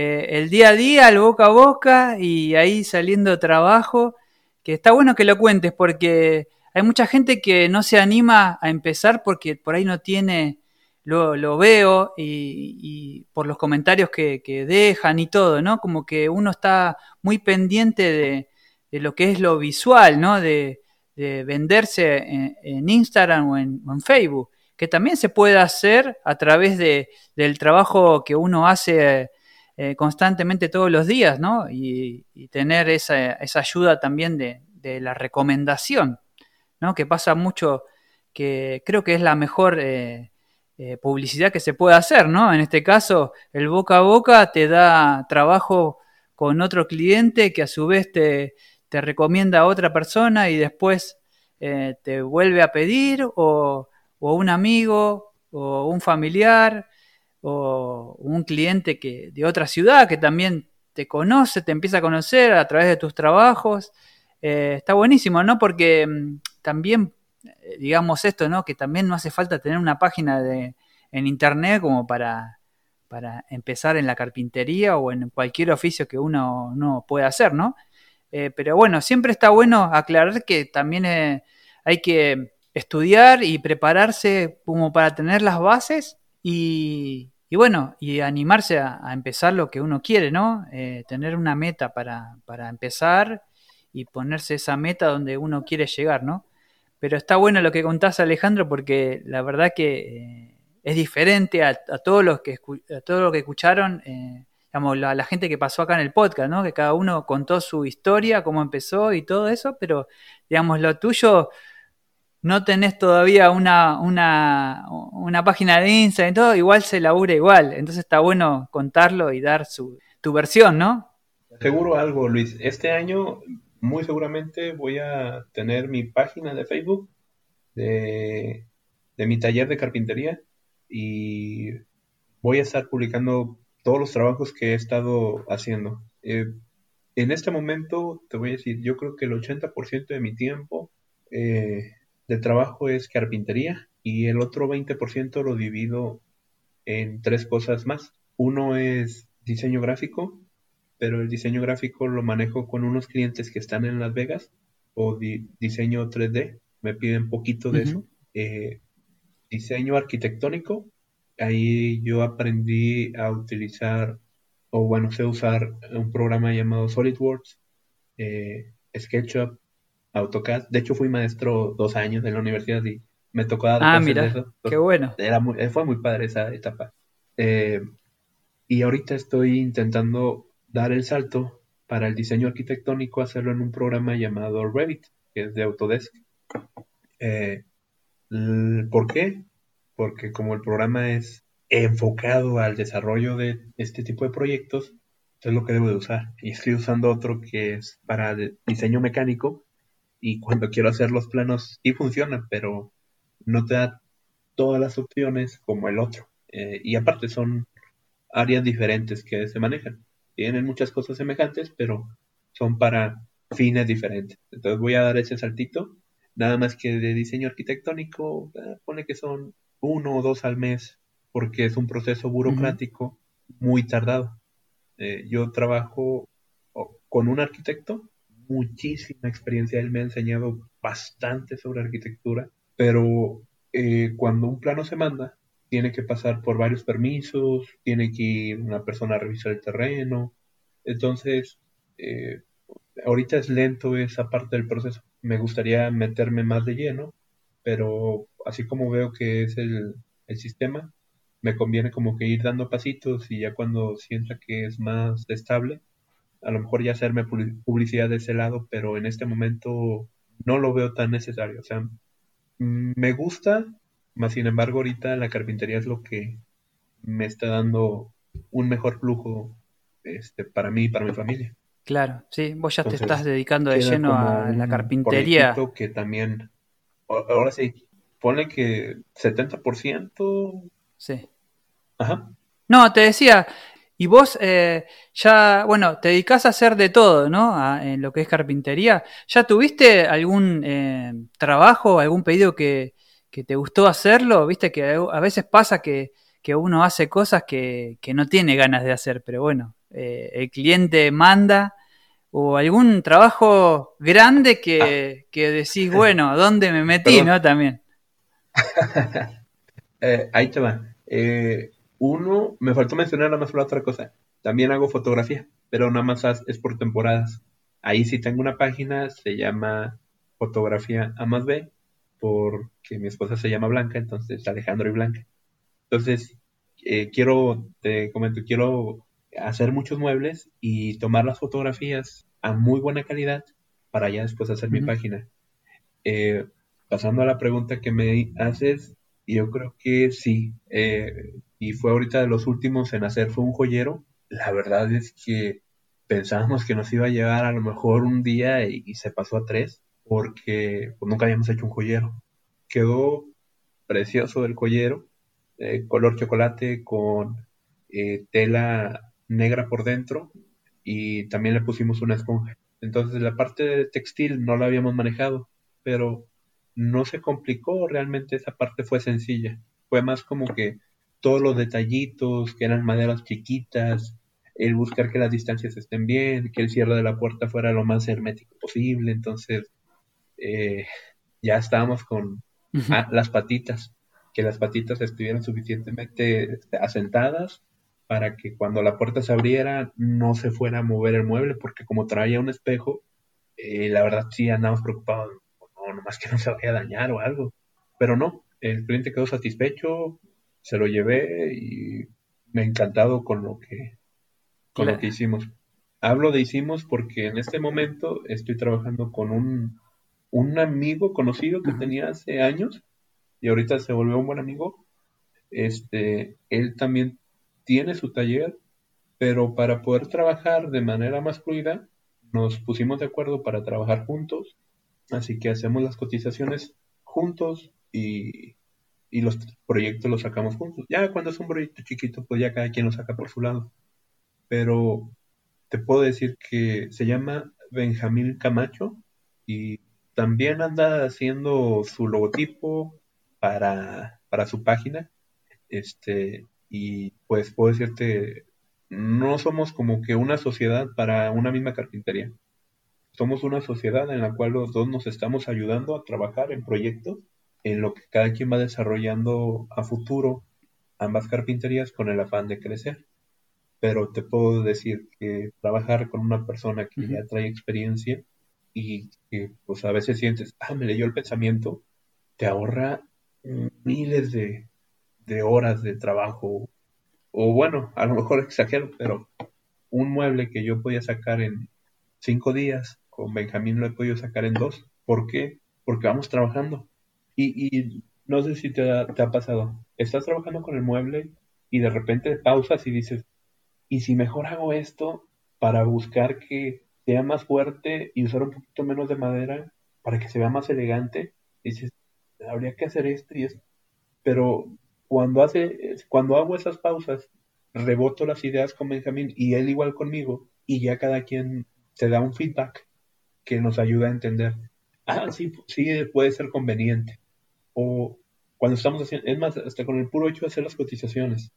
eh, el día a día, el boca a boca y ahí saliendo trabajo, que está bueno que lo cuentes porque hay mucha gente que no se anima a empezar porque por ahí no tiene lo, veo y, por los comentarios que, dejan y todo, ¿no? Como que uno está muy pendiente de, lo que es lo visual, ¿no? De, venderse en, Instagram o en, Facebook, que también se puede hacer a través de, del trabajo que uno hace eh, constantemente todos los días, ¿no? Y, tener esa, esa, ayuda también de, la recomendación, ¿no? Que pasa mucho, que creo que es la mejor... Eh, eh, publicidad que se puede hacer, ¿no? En este caso, el boca a boca te da trabajo con otro cliente que a su vez te, recomienda a otra persona y después te vuelve a pedir o, un amigo o un familiar o un cliente que, de otra ciudad que también te conoce, te empieza a conocer a través de tus trabajos. Eh, está buenísimo, ¿no? Porque mm, también eh, digamos esto, ¿no? Que también no hace falta tener una página de, en internet como para, para empezar en la carpintería o en cualquier oficio que uno, no pueda hacer, ¿no? Eh, pero bueno, siempre está bueno aclarar que también hay que estudiar y prepararse como para tener las bases y, bueno, y animarse a, empezar lo que uno quiere, ¿no? tener una meta para, para empezar y ponerse esa meta donde uno quiere llegar, ¿no? Pero está bueno lo que contás, Alejandro, porque la verdad que eh, es diferente a, todos los que a todo lo que escucharon, eh, digamos, la, la, gente que pasó acá en el podcast, ¿no? Que cada uno contó su historia, cómo empezó y todo eso, pero digamos, lo tuyo no tenés todavía una, una, una página de Instagram y todo, igual se labura igual. Entonces está bueno contarlo y dar su, tu versión, ¿no? Seguro algo, Luis. Este año muy seguramente voy a tener mi página de Facebook de, mi taller de carpintería y voy a estar publicando todos los trabajos que he estado haciendo. Eh, en este momento te voy a decir, yo creo que el 80% de mi tiempo eh, de trabajo es carpintería y el otro 20% lo divido en tres cosas más. Uno es diseño gráfico, pero el diseño gráfico lo manejo con unos clientes que están en Las Vegas o diseño 3D, me piden poquito de eso. Eh, diseño arquitectónico, ahí yo aprendí a utilizar, o bueno, sé usar un programa llamado SolidWorks, eh, SketchUp, AutoCAD. De hecho, fui maestro dos años en la universidad y me tocó dar Ah, mira, qué bueno. Era fue muy padre esa etapa. Eh, y ahorita estoy intentando dar el salto para el diseño arquitectónico, hacerlo en un programa llamado Revit, que es de Autodesk. Eh, ¿Por qué? Porque como el programa es enfocado al desarrollo de este tipo de proyectos, es lo que debo de usar. Y estoy usando otro que es para diseño mecánico y cuando quiero hacer los planos sí funciona, pero no te da todas las opciones como el otro. Eh, y aparte son áreas diferentes que se manejan tienen muchas cosas semejantes, pero son para fines diferentes. Entonces voy a dar ese saltito. Nada más que de diseño arquitectónico, eh, pone que son uno o dos al mes, porque es un proceso burocrático muy tardado. Eh, yo trabajo con un arquitecto, muchísima experiencia, él me ha enseñado bastante sobre arquitectura, pero eh, cuando un plano se manda, tiene que pasar por varios permisos, tiene que ir una persona a revisar el terreno. Entonces, eh, ahorita es lento esa parte del proceso. Me gustaría meterme más de lleno, pero así como veo que es el, sistema, me conviene como que ir dando pasitos y ya cuando sienta que es más estable, a lo mejor ya hacerme publicidad de ese lado, pero en este momento no lo veo tan necesario. O sea, me gusta, más sin embargo ahorita la carpintería es lo que me está dando un mejor flujo este, para mí y para mi familia. Claro, sí, vos ya te estás dedicando de lleno a la carpintería. que también, ahora sí, pone que 70%. Sí. Ajá. No, te decía, y vos eh, ya, bueno, te dedicás a hacer de todo, ¿no? en lo que es carpintería. ¿Ya tuviste algún eh, trabajo, algún pedido que, que, te gustó hacerlo? Viste que a veces pasa que, que uno hace cosas que, que, no tiene ganas de hacer, pero bueno, eh, el cliente manda o algún trabajo grande que, ah. que decís, bueno, ¿dónde me metí, no? También. Eh, ahí te va. Eh, uno, me faltó mencionar nada más la otra cosa. También hago fotografía, pero nada más es por temporadas. Ahí sí tengo una página, se llama Fotografía A más B, porque mi esposa se llama Blanca, entonces Alejandro y Blanca. Entonces, quiero, te comento, quiero hacer muchos muebles y tomar las fotografías a muy buena calidad para ya después hacer mi página. Eh, pasando a la pregunta que me haces, yo creo que sí, eh, y fue ahorita de los últimos en hacer, fue un joyero. La verdad es que pensábamos que nos iba a llevar a lo mejor un día y, se pasó a tres, porque pues, nunca habíamos hecho un joyero. Quedó precioso el joyero, eh, color chocolate con tela negra por dentro y también le pusimos una esponja. Entonces la parte de textil no la habíamos manejado, pero no se complicó, realmente esa parte fue sencilla. Fue más como que todos los detallitos, que eran maderas chiquitas, el buscar que las distancias estén bien, que el cierre de la puerta fuera lo más hermético posible. Entonces, eh, ya estábamos con ah, las patitas, que las patitas estuvieran suficientemente asentadas para que cuando la puerta se abriera no se fuera a mover el mueble, porque como traía un espejo, eh, la verdad sí andamos preocupados, no, nomás que no se vaya a dañar o algo. Pero no, el cliente quedó satisfecho, se lo llevé y me ha encantado con lo que, con lo que hicimos. Hablo de hicimos porque en este momento estoy trabajando con un, un amigo conocido que tenía hace años y ahorita se volvió un buen amigo. Este, él también tiene su taller, pero para poder trabajar de manera más fluida, nos pusimos de acuerdo para trabajar juntos, así que hacemos las cotizaciones juntos y, los proyectos los sacamos juntos. Ya cuando es un proyecto chiquito, pues ya cada quien lo saca por su lado. Pero te puedo decir que se llama Benjamín Camacho y también anda haciendo su logotipo para, para su página. Este, y pues puedo decirte, no somos como que una sociedad para una misma carpintería. Somos una sociedad en la cual los dos nos estamos ayudando a trabajar en proyectos en lo que cada quien va desarrollando a futuro ambas carpinterías con el afán de crecer. Pero te puedo decir que trabajar con una persona que ya trae experiencia y que pues a veces sientes, ah, me leyó el pensamiento, te ahorra miles de, de horas de trabajo, o bueno, a lo mejor exagero, pero un mueble que yo podía sacar en cinco días, con Benjamín lo he podido sacar en dos. ¿Por qué? Porque vamos trabajando. Y, no sé si te ha, ha pasado. Estás trabajando con el mueble y de repente pausas y dices, ¿y si mejor hago esto para buscar que sea más fuerte y usar un poquito menos de madera para que se vea más elegante? dices, habría que hacer esto y esto. Pero cuando, hace, cuando hago esas pausas, reboto las ideas con Benjamín y él igual conmigo, y ya cada quien se da un feedback que nos ayuda a entender, ah, sí, sí puede ser conveniente. O cuando estamos haciendo, es más, hasta con el puro hecho de hacer las cotizaciones,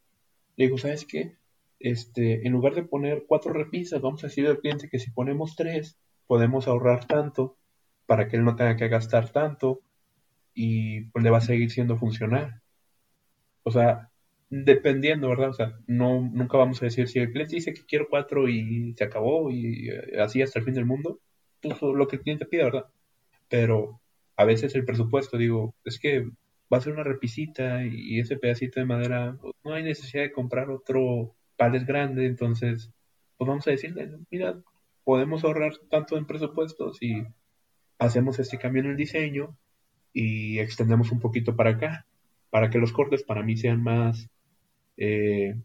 le digo, ¿sabes qué? Este, en lugar de poner cuatro repisas, vamos a decir al cliente que si ponemos tres, podemos ahorrar tanto para que él no tenga que gastar tanto y pues le va a seguir siendo funcional. O sea, dependiendo, ¿verdad? O sea, no, nunca vamos a decir si el cliente dice que quiero cuatro y se acabó y eh, así hasta el fin del mundo, pues lo que el cliente pide, ¿verdad? Pero a veces el presupuesto, digo, es que va a ser una repisita y ese pedacito de madera, pues, no hay necesidad de comprar otro palet grande, entonces, pues vamos a decirle, mira, podemos ahorrar tanto en presupuestos y hacemos este cambio en el diseño y extendemos un poquito para acá, para que los cortes para mí sean más eh,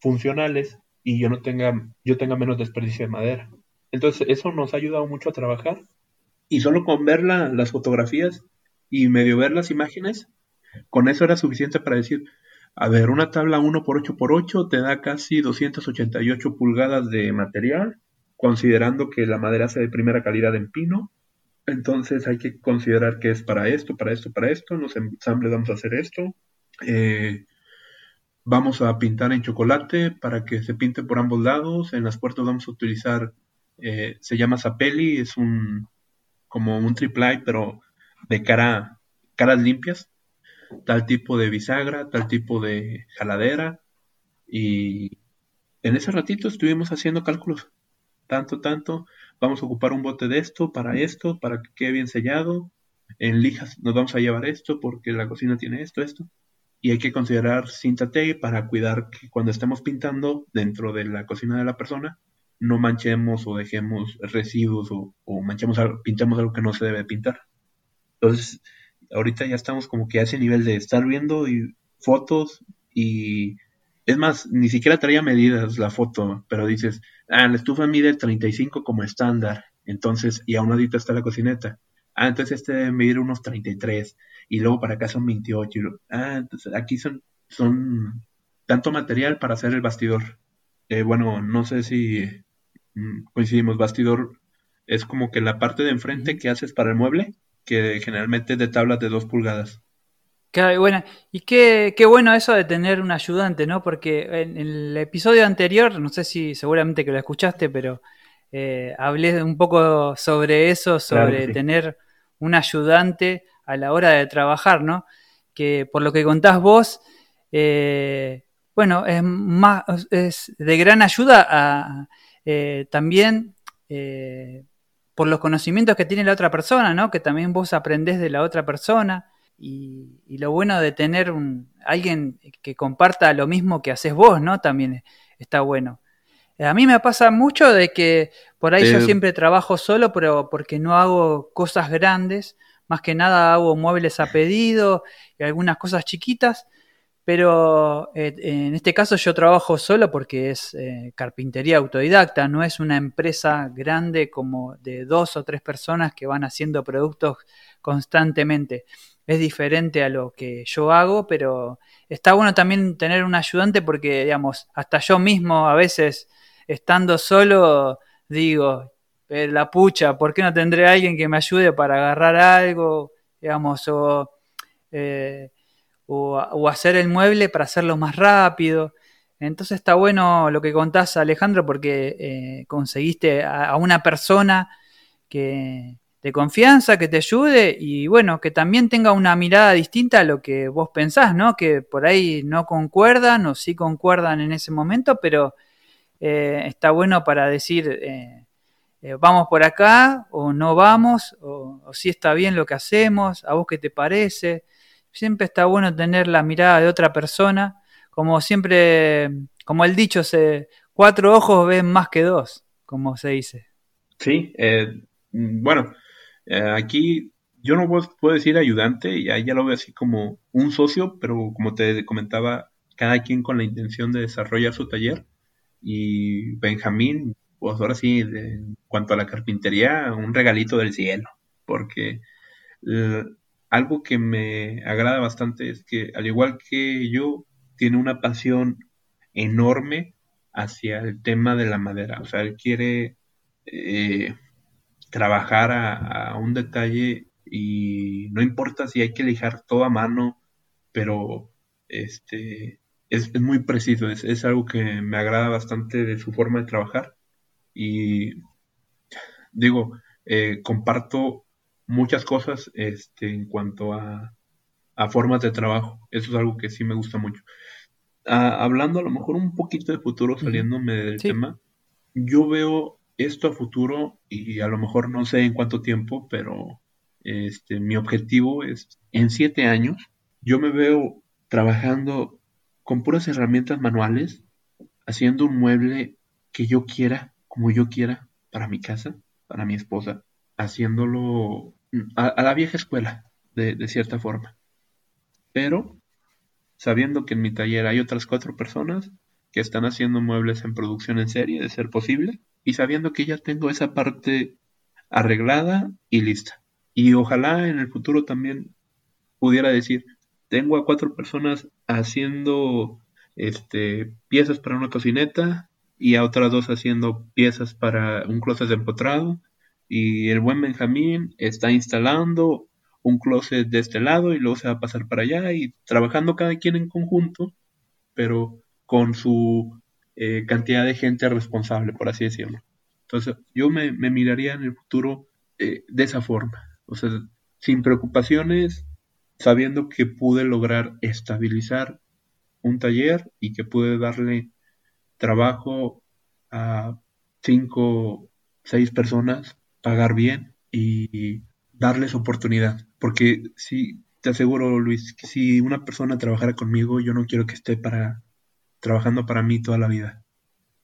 funcionales y yo no tenga, yo tenga menos desperdicio de madera. Entonces eso nos ha ayudado mucho a trabajar y solo con ver las fotografías y medio ver las imágenes, con eso era suficiente para decir, a ver, una tabla 1 por 8 por 8 te da casi 288 pulgadas de material, considerando que la madera sea de primera calidad en pino. Entonces hay que considerar que es para esto, para esto, para esto. En los vamos a hacer esto. Eh, vamos a pintar en chocolate para que se pinte por ambos lados. En las puertas vamos a utilizar, eh, se llama Zapelli, es un como un triple pero de cara, caras limpias, tal tipo de bisagra, tal tipo de jaladera, y en ese ratito estuvimos haciendo cálculos, tanto, tanto, vamos a ocupar un bote de esto, para esto, para que quede bien sellado, en lijas nos vamos a llevar esto porque la cocina tiene esto, esto, y hay que considerar cinta tape para cuidar que cuando estemos pintando dentro de la cocina de la persona, no manchemos o dejemos residuos o, manchemos pintemos algo que no se debe pintar. Entonces, ahorita ya estamos como que a ese nivel de estar viendo y fotos y es más, ni siquiera traía medidas la foto, pero dices, ah, la estufa mide 35 como estándar, entonces, y a un ladito está la cocineta. Ah, entonces este medir unos 33, y luego para acá son 28. ah, entonces aquí son, son tanto material para hacer el bastidor. Eh, bueno, no sé si coincidimos, bastidor es como que la parte de enfrente que haces para el mueble, que generalmente es de tablas de dos pulgadas. Claro, bueno, y qué, qué, bueno eso de tener un ayudante, ¿no? Porque en, el episodio anterior, no sé si seguramente que lo escuchaste, pero eh, hablé un poco sobre eso, sobre tener un ayudante a la hora de trabajar, ¿no? Que por lo que contás vos, eh, bueno, es, más, es de gran ayuda a, eh, también eh, por los conocimientos que tiene la otra persona, ¿no? Que también vos aprendés de la otra persona. Y, lo bueno de tener un, alguien que comparta lo mismo que haces vos, ¿no? También está bueno. Eh, a mí me pasa mucho de que por ahí yo siempre trabajo solo, pero porque no hago cosas grandes. Más que nada hago muebles a pedido y algunas cosas chiquitas. Pero eh, en este caso yo trabajo solo porque es eh, carpintería autodidacta, no es una empresa grande como de dos o tres personas que van haciendo productos constantemente. Es diferente a lo que yo hago, pero está bueno también tener un ayudante porque, digamos, hasta yo mismo a veces estando solo digo, eh, la pucha, ¿por qué no tendré a alguien que me ayude para agarrar algo? Digamos, o o, hacer el mueble para hacerlo más rápido. Entonces está bueno lo que contás, Alejandro, porque eh, conseguiste a, una persona que, de confianza, que te ayude y bueno, que también tenga una mirada distinta a lo que vos pensás, ¿no? Que por ahí no concuerdan o sí concuerdan en ese momento, pero eh, está bueno para decir, eh, vamos por acá o no vamos, o, si está bien lo que hacemos, a vos qué te parece siempre está bueno tener la mirada de otra persona, como siempre, como el dicho, se, cuatro ojos ven más que dos, como se dice. Sí, eh, bueno, eh, aquí yo no puedo decir ayudante, ya, ya lo veo así como un socio, pero como te comentaba, cada quien con la intención de desarrollar su taller. Y Benjamín, pues ahora sí, en cuanto a la carpintería, un regalito del cielo, porque eh, algo que me agrada bastante es que, al igual que yo, tiene una pasión enorme hacia el tema de la madera. O sea, él quiere eh, trabajar a, un detalle y no importa si hay que lijar todo a mano, pero este es, muy preciso, es, algo que me agrada bastante de su forma de trabajar y digo, eh, comparto muchas cosas este, en cuanto a, formas de trabajo. Eso es algo que sí me gusta mucho. Ah, hablando a lo mejor un poquito de futuro, saliéndome del tema, yo veo esto a futuro y a lo mejor no sé en cuánto tiempo, pero este, mi objetivo es en siete años, yo me veo trabajando con puras herramientas manuales, haciendo un mueble que yo quiera, como yo quiera, para mi casa, para mi esposa, haciéndolo a, la vieja escuela, de, de cierta forma. Pero sabiendo que en mi taller hay otras cuatro personas que están haciendo muebles en producción en serie, de ser posible, y sabiendo que ya tengo esa parte arreglada y lista. Y ojalá en el futuro también pudiera decir, tengo a cuatro personas haciendo este, piezas para una cocineta y a otras dos haciendo piezas para un closet de empotrado y el buen Benjamín está instalando un closet de este lado y luego se va a pasar para allá y trabajando cada quien en conjunto, pero con su eh, cantidad de gente responsable, por así decirlo. Entonces yo me, miraría en el futuro eh, de esa forma, o sea, sin preocupaciones, sabiendo que pude lograr estabilizar un taller y que pude darle trabajo a cinco, seis personas, pagar bien y darles oportunidad. Porque si, te aseguro, Luis, que si una persona trabajara conmigo, yo no quiero que esté para trabajando para mí toda la vida.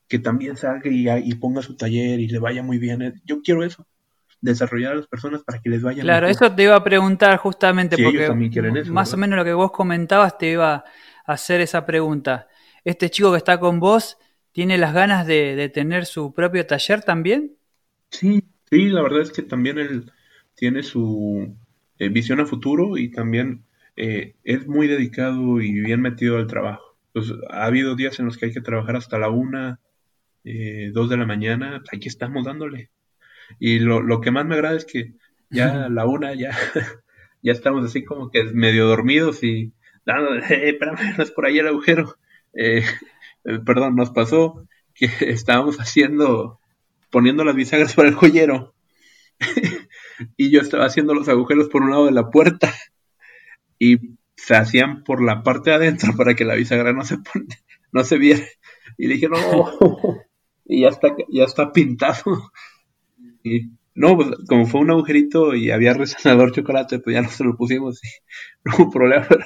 Que también salga y, y ponga su taller y le vaya muy bien. Yo quiero eso desarrollar a las personas para que les vaya Claro, eso te iba a preguntar justamente porque más o menos lo que vos comentabas te iba a hacer esa pregunta. ¿Este chico que está con vos tiene las ganas de, tener su propio taller también? Sí, sí, la verdad es que también él tiene su eh, visión a futuro y también eh, es muy dedicado y bien metido al trabajo. Pues, ha habido días en los que hay que trabajar hasta la una, eh, dos de la mañana, aquí estamos dándole. Y lo, lo que más me agrada es que ya a la una ya, ya estamos así como que medio dormidos y dando, eh, espérame, no es por ahí el agujero. Eh, perdón, nos pasó que estábamos haciendo, poniendo las bisagras para el joyero. y yo estaba haciendo los agujeros por un lado de la puerta y se hacían por la parte de adentro para que la bisagra no se no se viera. Y le dije, no, y ya está, ya está pintado. Y no, pues como fue un agujerito y había resanador chocolate, pues ya no se lo pusimos y no hubo problema, pero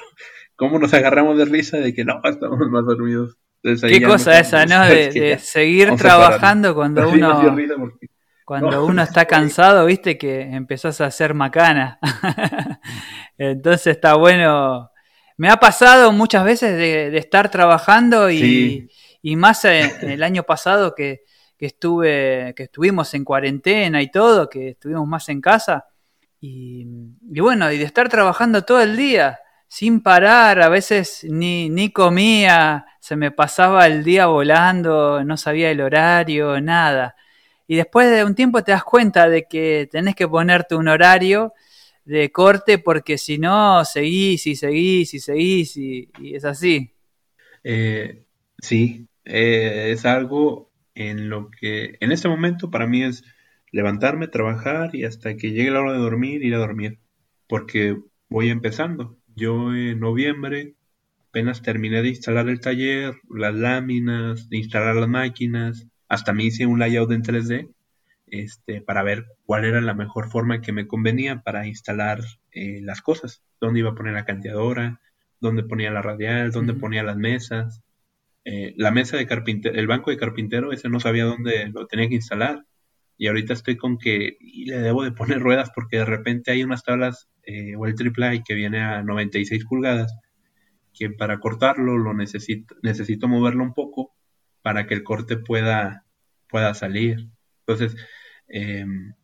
cómo nos agarramos de risa de que no, estamos más dormidos. Qué cosa esa, ¿no? De, seguir trabajando cuando uno cuando uno está cansado, viste que empezás a hacer macana. Entonces está bueno. Me ha pasado muchas veces de, estar trabajando y, y más en, el año pasado que, que estuve, que estuvimos en cuarentena y todo, que estuvimos más en casa. Y, bueno, y de estar trabajando todo el día, sin parar, a veces ni, ni comía, se me pasaba el día volando, no sabía el horario, nada. Y después de un tiempo te das cuenta de que tenés que ponerte un horario de corte porque si no, seguís y seguís y seguís y, es así. Eh, sí, eh, es algo en lo que en este momento para mí es levantarme, trabajar y hasta que llegue la hora de dormir, ir a dormir. Porque voy empezando. Yo en noviembre apenas terminé de instalar el taller, las láminas, de instalar las máquinas, hasta me hice un layout en 3D este, para ver cuál era la mejor forma que me convenía para instalar eh, las cosas. Dónde iba a poner la canteadora, dónde ponía la radial, dónde ponía las mesas, eh, la mesa de carpintero, el banco de carpintero, ese no sabía dónde lo tenía que instalar. Y ahorita estoy con que le debo de poner ruedas porque de repente hay unas tablas eh, o el triple que viene a 96 pulgadas que para cortarlo lo necesito, necesito moverlo un poco para que el corte pueda, pueda salir. Entonces, em,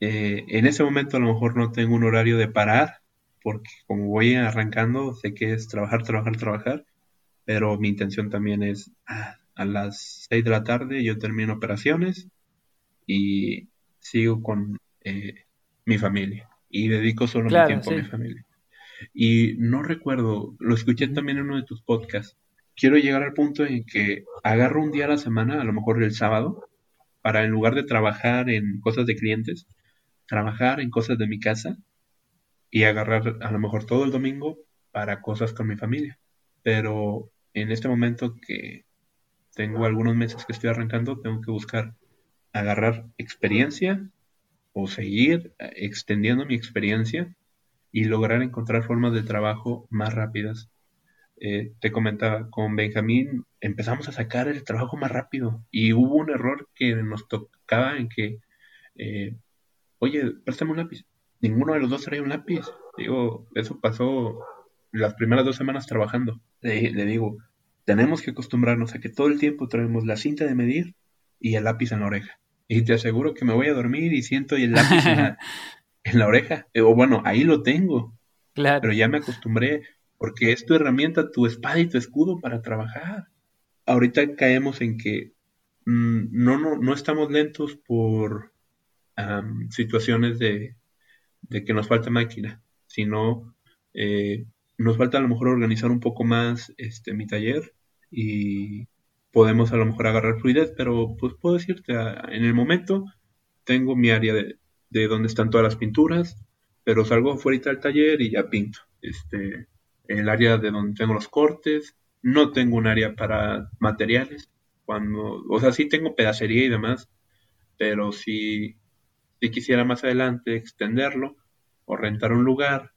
eh, en ese momento a lo mejor no tengo un horario de parar porque como voy arrancando sé que es trabajar, trabajar, trabajar pero mi intención también es ah, a las 6 de la tarde yo termino operaciones y sigo con eh, mi familia y dedico solo mi tiempo a mi familia. Y no recuerdo, lo escuché también en uno de tus podcasts. Quiero llegar al punto en que agarro un día a la semana, a lo mejor el sábado, para en lugar de trabajar en cosas de clientes, trabajar en cosas de mi casa y agarrar a lo mejor todo el domingo para cosas con mi familia. Pero en este momento que tengo algunos meses que estoy arrancando, tengo que buscar agarrar experiencia o seguir eh, extendiendo mi experiencia y lograr encontrar formas de trabajo más rápidas. eh, te comentaba, con Benjamín empezamos a sacar el trabajo más rápido y hubo un error que nos tocaba en que, eh, oye, préstame un lápiz. Ninguno de los dos traía un lápiz. Digo, eso pasó las primeras dos semanas trabajando. Le, le digo, tenemos que acostumbrarnos a que todo el tiempo traemos la cinta de medir y el lápiz en la oreja. Y te aseguro que me voy a dormir y siento el lápiz en, la, en la oreja. O bueno, ahí lo tengo. Claro. Pero ya me acostumbré porque es tu herramienta, tu espada y tu escudo para trabajar. Ahorita caemos en que mm, no, no, no estamos lentos por situaciones de, de, que nos falta máquina, sino eh, nos falta a lo mejor organizar un poco más este, mi taller y podemos a lo mejor agarrar fluidez, pero pues puedo decirte, en el momento tengo mi área de, de donde están todas las pinturas, pero salgo fuera del taller y ya pinto. Este, el área de donde tengo los cortes, no tengo un área para materiales, cuando, o sea, sí tengo pedacería y demás, pero si, si quisiera más adelante extenderlo o rentar un lugar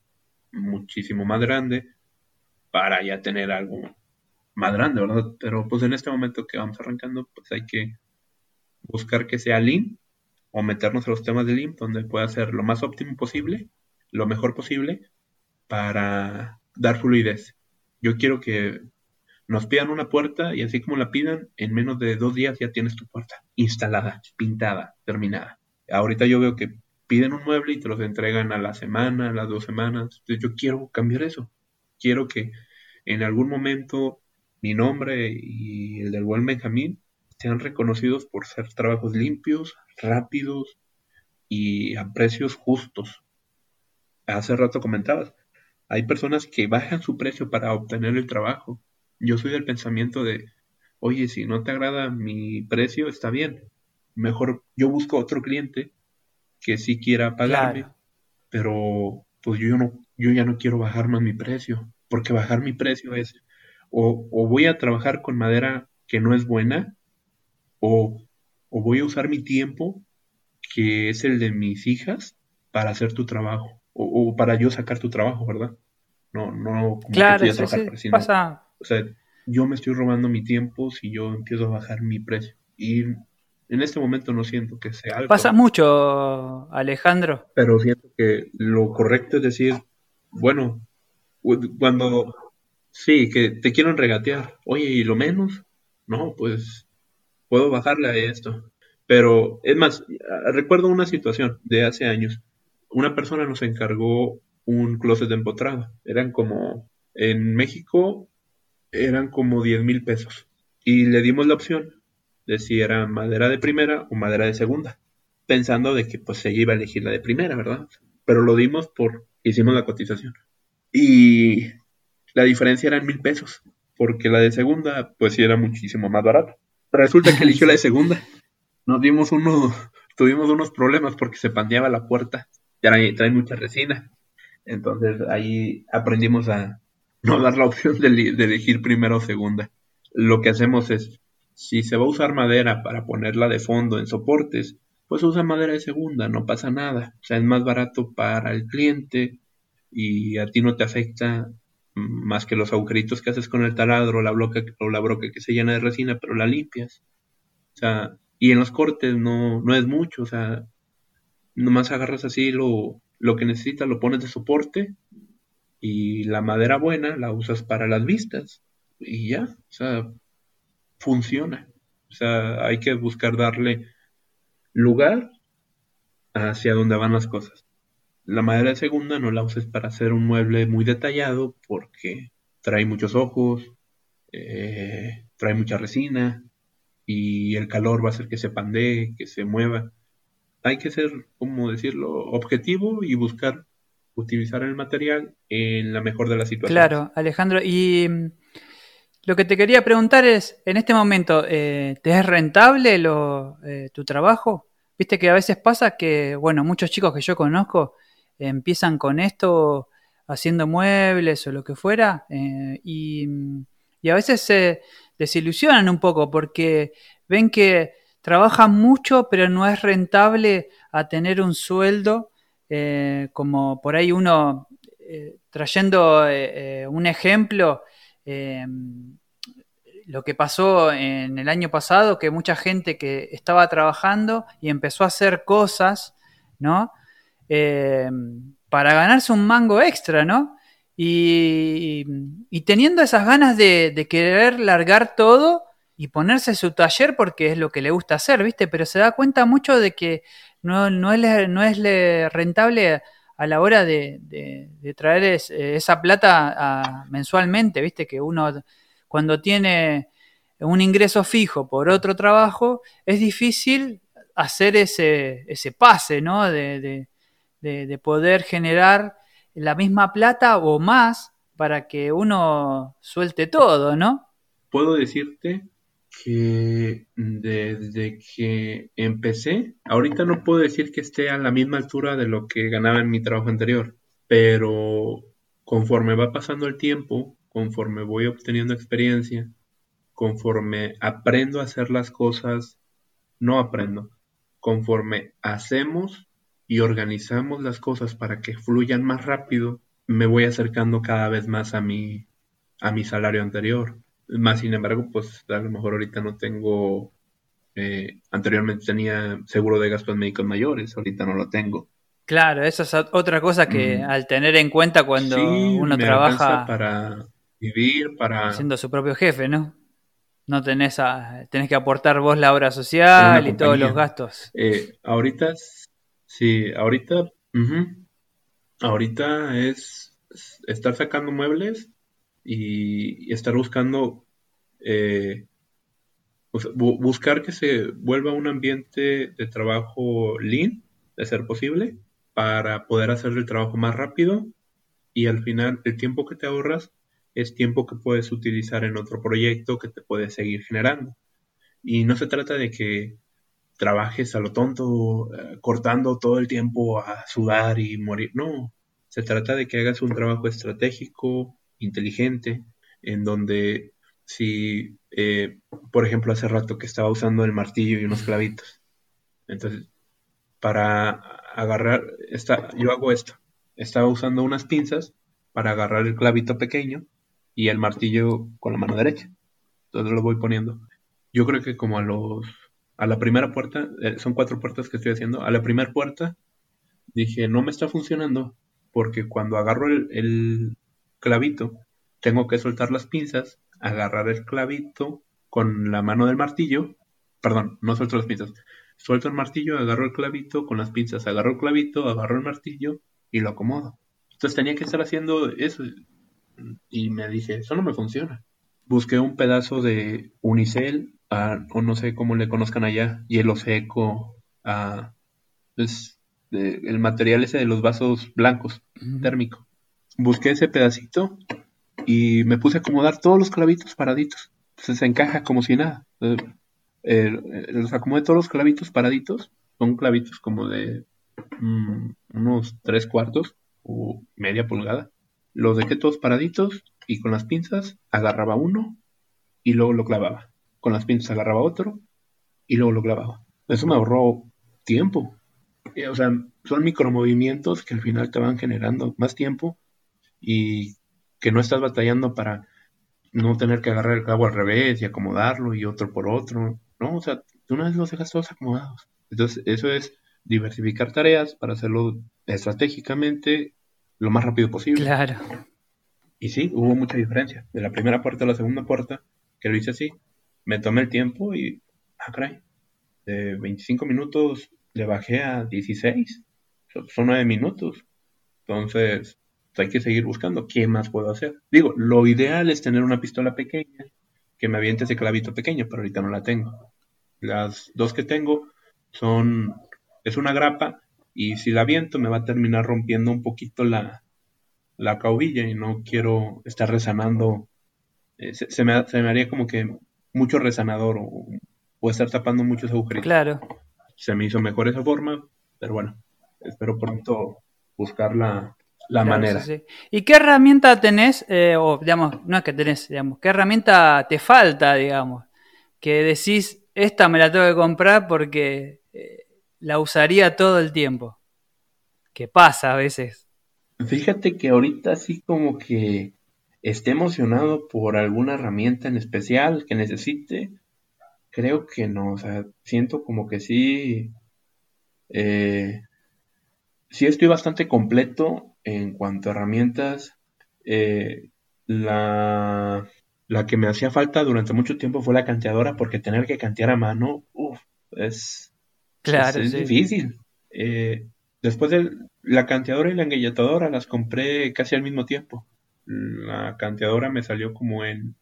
muchísimo más grande para ya tener algo más grande, ¿verdad? Pero pues en este momento que vamos arrancando, pues hay que buscar que sea lean o meternos a los temas de lean donde pueda ser lo más óptimo posible, lo mejor posible para dar fluidez. Yo quiero que nos pidan una puerta y así como la pidan, en menos de dos días ya tienes tu puerta instalada, pintada, terminada. Ahorita yo veo que piden un mueble y te los entregan a la semana, a las dos semanas. Yo quiero cambiar eso. Quiero que en algún momento mi nombre y el del buen Benjamín sean reconocidos por ser trabajos limpios, rápidos y a precios justos. Hace rato comentabas, hay personas que bajan su precio para obtener el trabajo. Yo soy del pensamiento de, oye, si no te agrada mi precio, está bien. Mejor yo busco otro cliente que sí quiera pagarme, pero pues yo no, yo ya no quiero bajar más mi precio, porque bajar mi precio es o, o voy a trabajar con madera que no es buena, o, o voy a usar mi tiempo, que es el de mis hijas, para hacer tu trabajo o, para yo sacar tu trabajo, ¿verdad? No, no como claro, que sí, pasa. O sea, yo me estoy robando mi tiempo si yo empiezo a bajar mi precio. Y en este momento no siento que sea algo. Pasa mucho, Alejandro. Pero siento que lo correcto es decir, bueno, cuando sí, que te quieren regatear, oye, ¿y lo menos? No, pues puedo bajarle a esto. Pero es más, recuerdo una situación de hace años una persona nos encargó un closet de empotrado. Eran como, en México, eran como 10 mil pesos. Y le dimos la opción de si era madera de primera o madera de segunda. Pensando de que pues ella iba a elegir la de primera, ¿verdad? Pero lo dimos por, hicimos la cotización. Y la diferencia era en mil pesos. Porque la de segunda, pues sí era muchísimo más barata. Resulta que eligió la de segunda. Nos dimos uno, tuvimos unos problemas porque se pandeaba la puerta trae, trae mucha resina. Entonces ahí aprendimos a no dar la opción de, elegir primera o segunda. Lo que hacemos es, si se va a usar madera para ponerla de fondo en soportes, pues usa madera de segunda, no pasa nada. O sea, es más barato para el cliente y a ti no te afecta más que los agujeritos que haces con el taladro la, bloca, o la broca que se llena de resina, pero la limpias. O sea, y en los cortes no, no es mucho, o sea, nomás agarras así lo, lo que necesitas, lo pones de soporte y la madera buena la usas para las vistas y ya, o sea, funciona. O sea, hay que buscar darle lugar hacia donde van las cosas. La madera de segunda no la uses para hacer un mueble muy detallado porque trae muchos ojos, eh, trae mucha resina y el calor va a hacer que se pandee, que se mueva hay que ser, como decirlo, objetivo y buscar utilizar el material en la mejor de las situaciones. Claro, Alejandro. Y mm, lo que te quería preguntar es, en este momento, eh, ¿te es rentable lo, eh, tu trabajo? Viste que a veces pasa que, bueno, muchos chicos que yo conozco empiezan con esto haciendo muebles o lo que fuera eh, y, y, a veces se desilusionan un poco porque ven que trabajan mucho, pero no es rentable a tener un sueldo eh, como por ahí uno, eh, trayendo un ejemplo, lo que pasó en el año pasado, que mucha gente que estaba trabajando y empezó a hacer cosas, ¿no? Para ganarse un mango extra, ¿no? Y, teniendo esas ganas de, querer largar todo y ponerse su taller porque es lo que le gusta hacer, ¿viste? Pero se da cuenta mucho de que no, no, es, no es rentable a la hora de, traer esa plata mensualmente, ¿viste? Que uno cuando tiene un ingreso fijo por otro trabajo, es difícil hacer ese, ese pase, ¿no? De, de poder generar la misma plata o más para que uno suelte todo, ¿no? Puedo decirte que desde que empecé, ahorita no puedo decir que esté a la misma altura de lo que ganaba en mi trabajo anterior, pero conforme va pasando el tiempo, conforme voy obteniendo experiencia, conforme aprendo a hacer las cosas, no aprendo, conforme hacemos y organizamos las cosas para que fluyan más rápido, me voy acercando cada vez más a mi, a mi salario anterior. Más sin embargo, pues a lo mejor ahorita no tengo, eh, anteriormente tenía seguro de gastos médicos mayores, ahorita no lo tengo. Claro, eso es otra cosa que mm. al tener en cuenta cuando uno trabaja para vivir, para siendo su propio jefe, ¿no? No tenés a, tenés que aportar vos la obra social y todos los gastos. Eh, ahorita Sí, ahorita, ahorita es estar sacando muebles y, estar buscando, eh, buscar que se vuelva un ambiente de trabajo lean, de ser posible, para poder hacer el trabajo más rápido y al final el tiempo que te ahorras es tiempo que puedes utilizar en otro proyecto que te puede seguir generando. Y no se trata de que trabajes a lo tonto, eh, cortando todo el tiempo a sudar y morir. No, se trata de que hagas un trabajo estratégico, inteligente, en donde si, eh, por ejemplo, hace rato que estaba usando el martillo y unos clavitos. Entonces, para agarrar, esta, yo hago esto. Estaba usando unas pinzas para agarrar el clavito pequeño y el martillo con la mano derecha. Entonces lo voy poniendo. Yo creo que como a los a la primera puerta, eh, son cuatro puertas que estoy haciendo, a la primera puerta dije, no me está funcionando porque cuando agarro el, clavito, tengo que soltar las pinzas, agarrar el clavito con la mano del martillo, perdón, no suelto las pinzas, suelto el martillo, agarro el clavito con las pinzas, agarro el clavito, agarro el martillo y lo acomodo. Entonces tenía que estar haciendo eso y me dije, eso no me funciona. Busqué un pedazo de unicel o no sé cómo le conozcan allá, hielo seco, a, pues, el material ese de los vasos blancos, térmico. Busqué ese pedacito y me puse a acomodar todos los clavitos paraditos. Entonces se encaja como si nada. los acomodé todos los clavitos paraditos. Son clavitos como de mm, unos tres cuartos o media pulgada. Los dejé todos paraditos y con las pinzas agarraba uno y luego lo clavaba con las pinzas agarraba otro y luego lo clavaba. Eso me ahorró tiempo. Eh, o sea, son micromovimientos que al final te van generando más tiempo y que no estás batallando para no tener que agarrar el clavo al revés y acomodarlo y otro por otro. No, o sea, tú una vez los dejas todos acomodados. Entonces, eso es diversificar tareas para hacerlo estratégicamente lo más rápido posible. Claro. Y sí, hubo mucha diferencia. De la primera puerta a la segunda puerta, que lo hice así, me tomé el tiempo y, ah, caray, de 25 minutos le bajé a 16. Son 9 minutos. Entonces, hay que seguir buscando qué más puedo hacer. Digo, lo ideal es tener una pistola pequeña que me aviente ese clavito pequeño, pero ahorita no la tengo. Las dos que tengo son, es una grapa y si la aviento me va a terminar rompiendo un poquito la, la caubilla y no quiero estar resanando. Eh, se, me, se me haría como que mucho resanador o, estar tapando muchos agujeros. Claro. Se me hizo mejor esa forma, pero bueno, espero pronto buscar la, manera. ¿Y qué herramienta tenés, eh, o digamos, no es que tenés, digamos, qué herramienta te falta, digamos, que decís, esta me la tengo que comprar porque eh, la usaría todo el tiempo? ¿Qué pasa a veces? Fíjate que ahorita sí como que esté emocionado por alguna herramienta en especial que necesite, creo que no, o sea, siento como que sí, eh, sí estoy bastante completo en cuanto a herramientas. Eh, la, la que me hacía falta durante mucho tiempo fue la canteadora, porque tener que cantear a mano, uff, es, Claro, es, difícil. Eh, después de la canteadora y la engalletadora las compré casi al mismo tiempo. La canteadora me salió como en,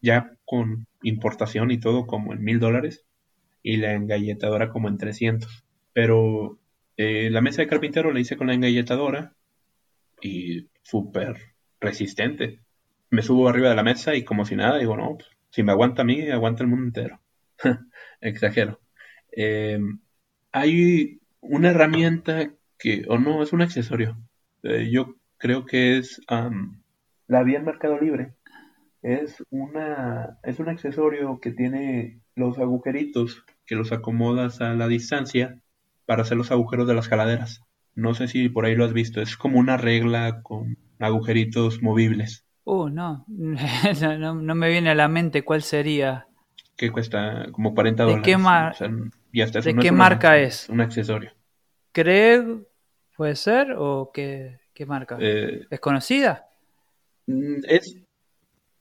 ya con importación y todo, como en mil dólares, y la engalletadora como en 300. Pero eh, la mesa de carpintero la hice con la engalletadora y súper resistente. Me subo arriba de la mesa y como si nada, digo, no, pues, si me aguanta a mí, aguanta el mundo entero. Exagero. Eh, hay una herramienta que, o no, es un accesorio. Eh, yo creo que es, la vi en Mercado Libre. Es una, es un accesorio que tiene los agujeritos que los acomodas a la distancia para hacer los agujeros de las jaladeras. No sé si por ahí lo has visto. Es como una regla con agujeritos movibles Uh, no. no, me viene a la mente cuál sería. que cuesta como 40 ¿De dólares. qué mar- O sea, y hasta eso de no qué una marca es? Un accesorio. ¿Craig puede ser? ¿O qué, qué marca? Eh, ¿Es conocida? Mm, es,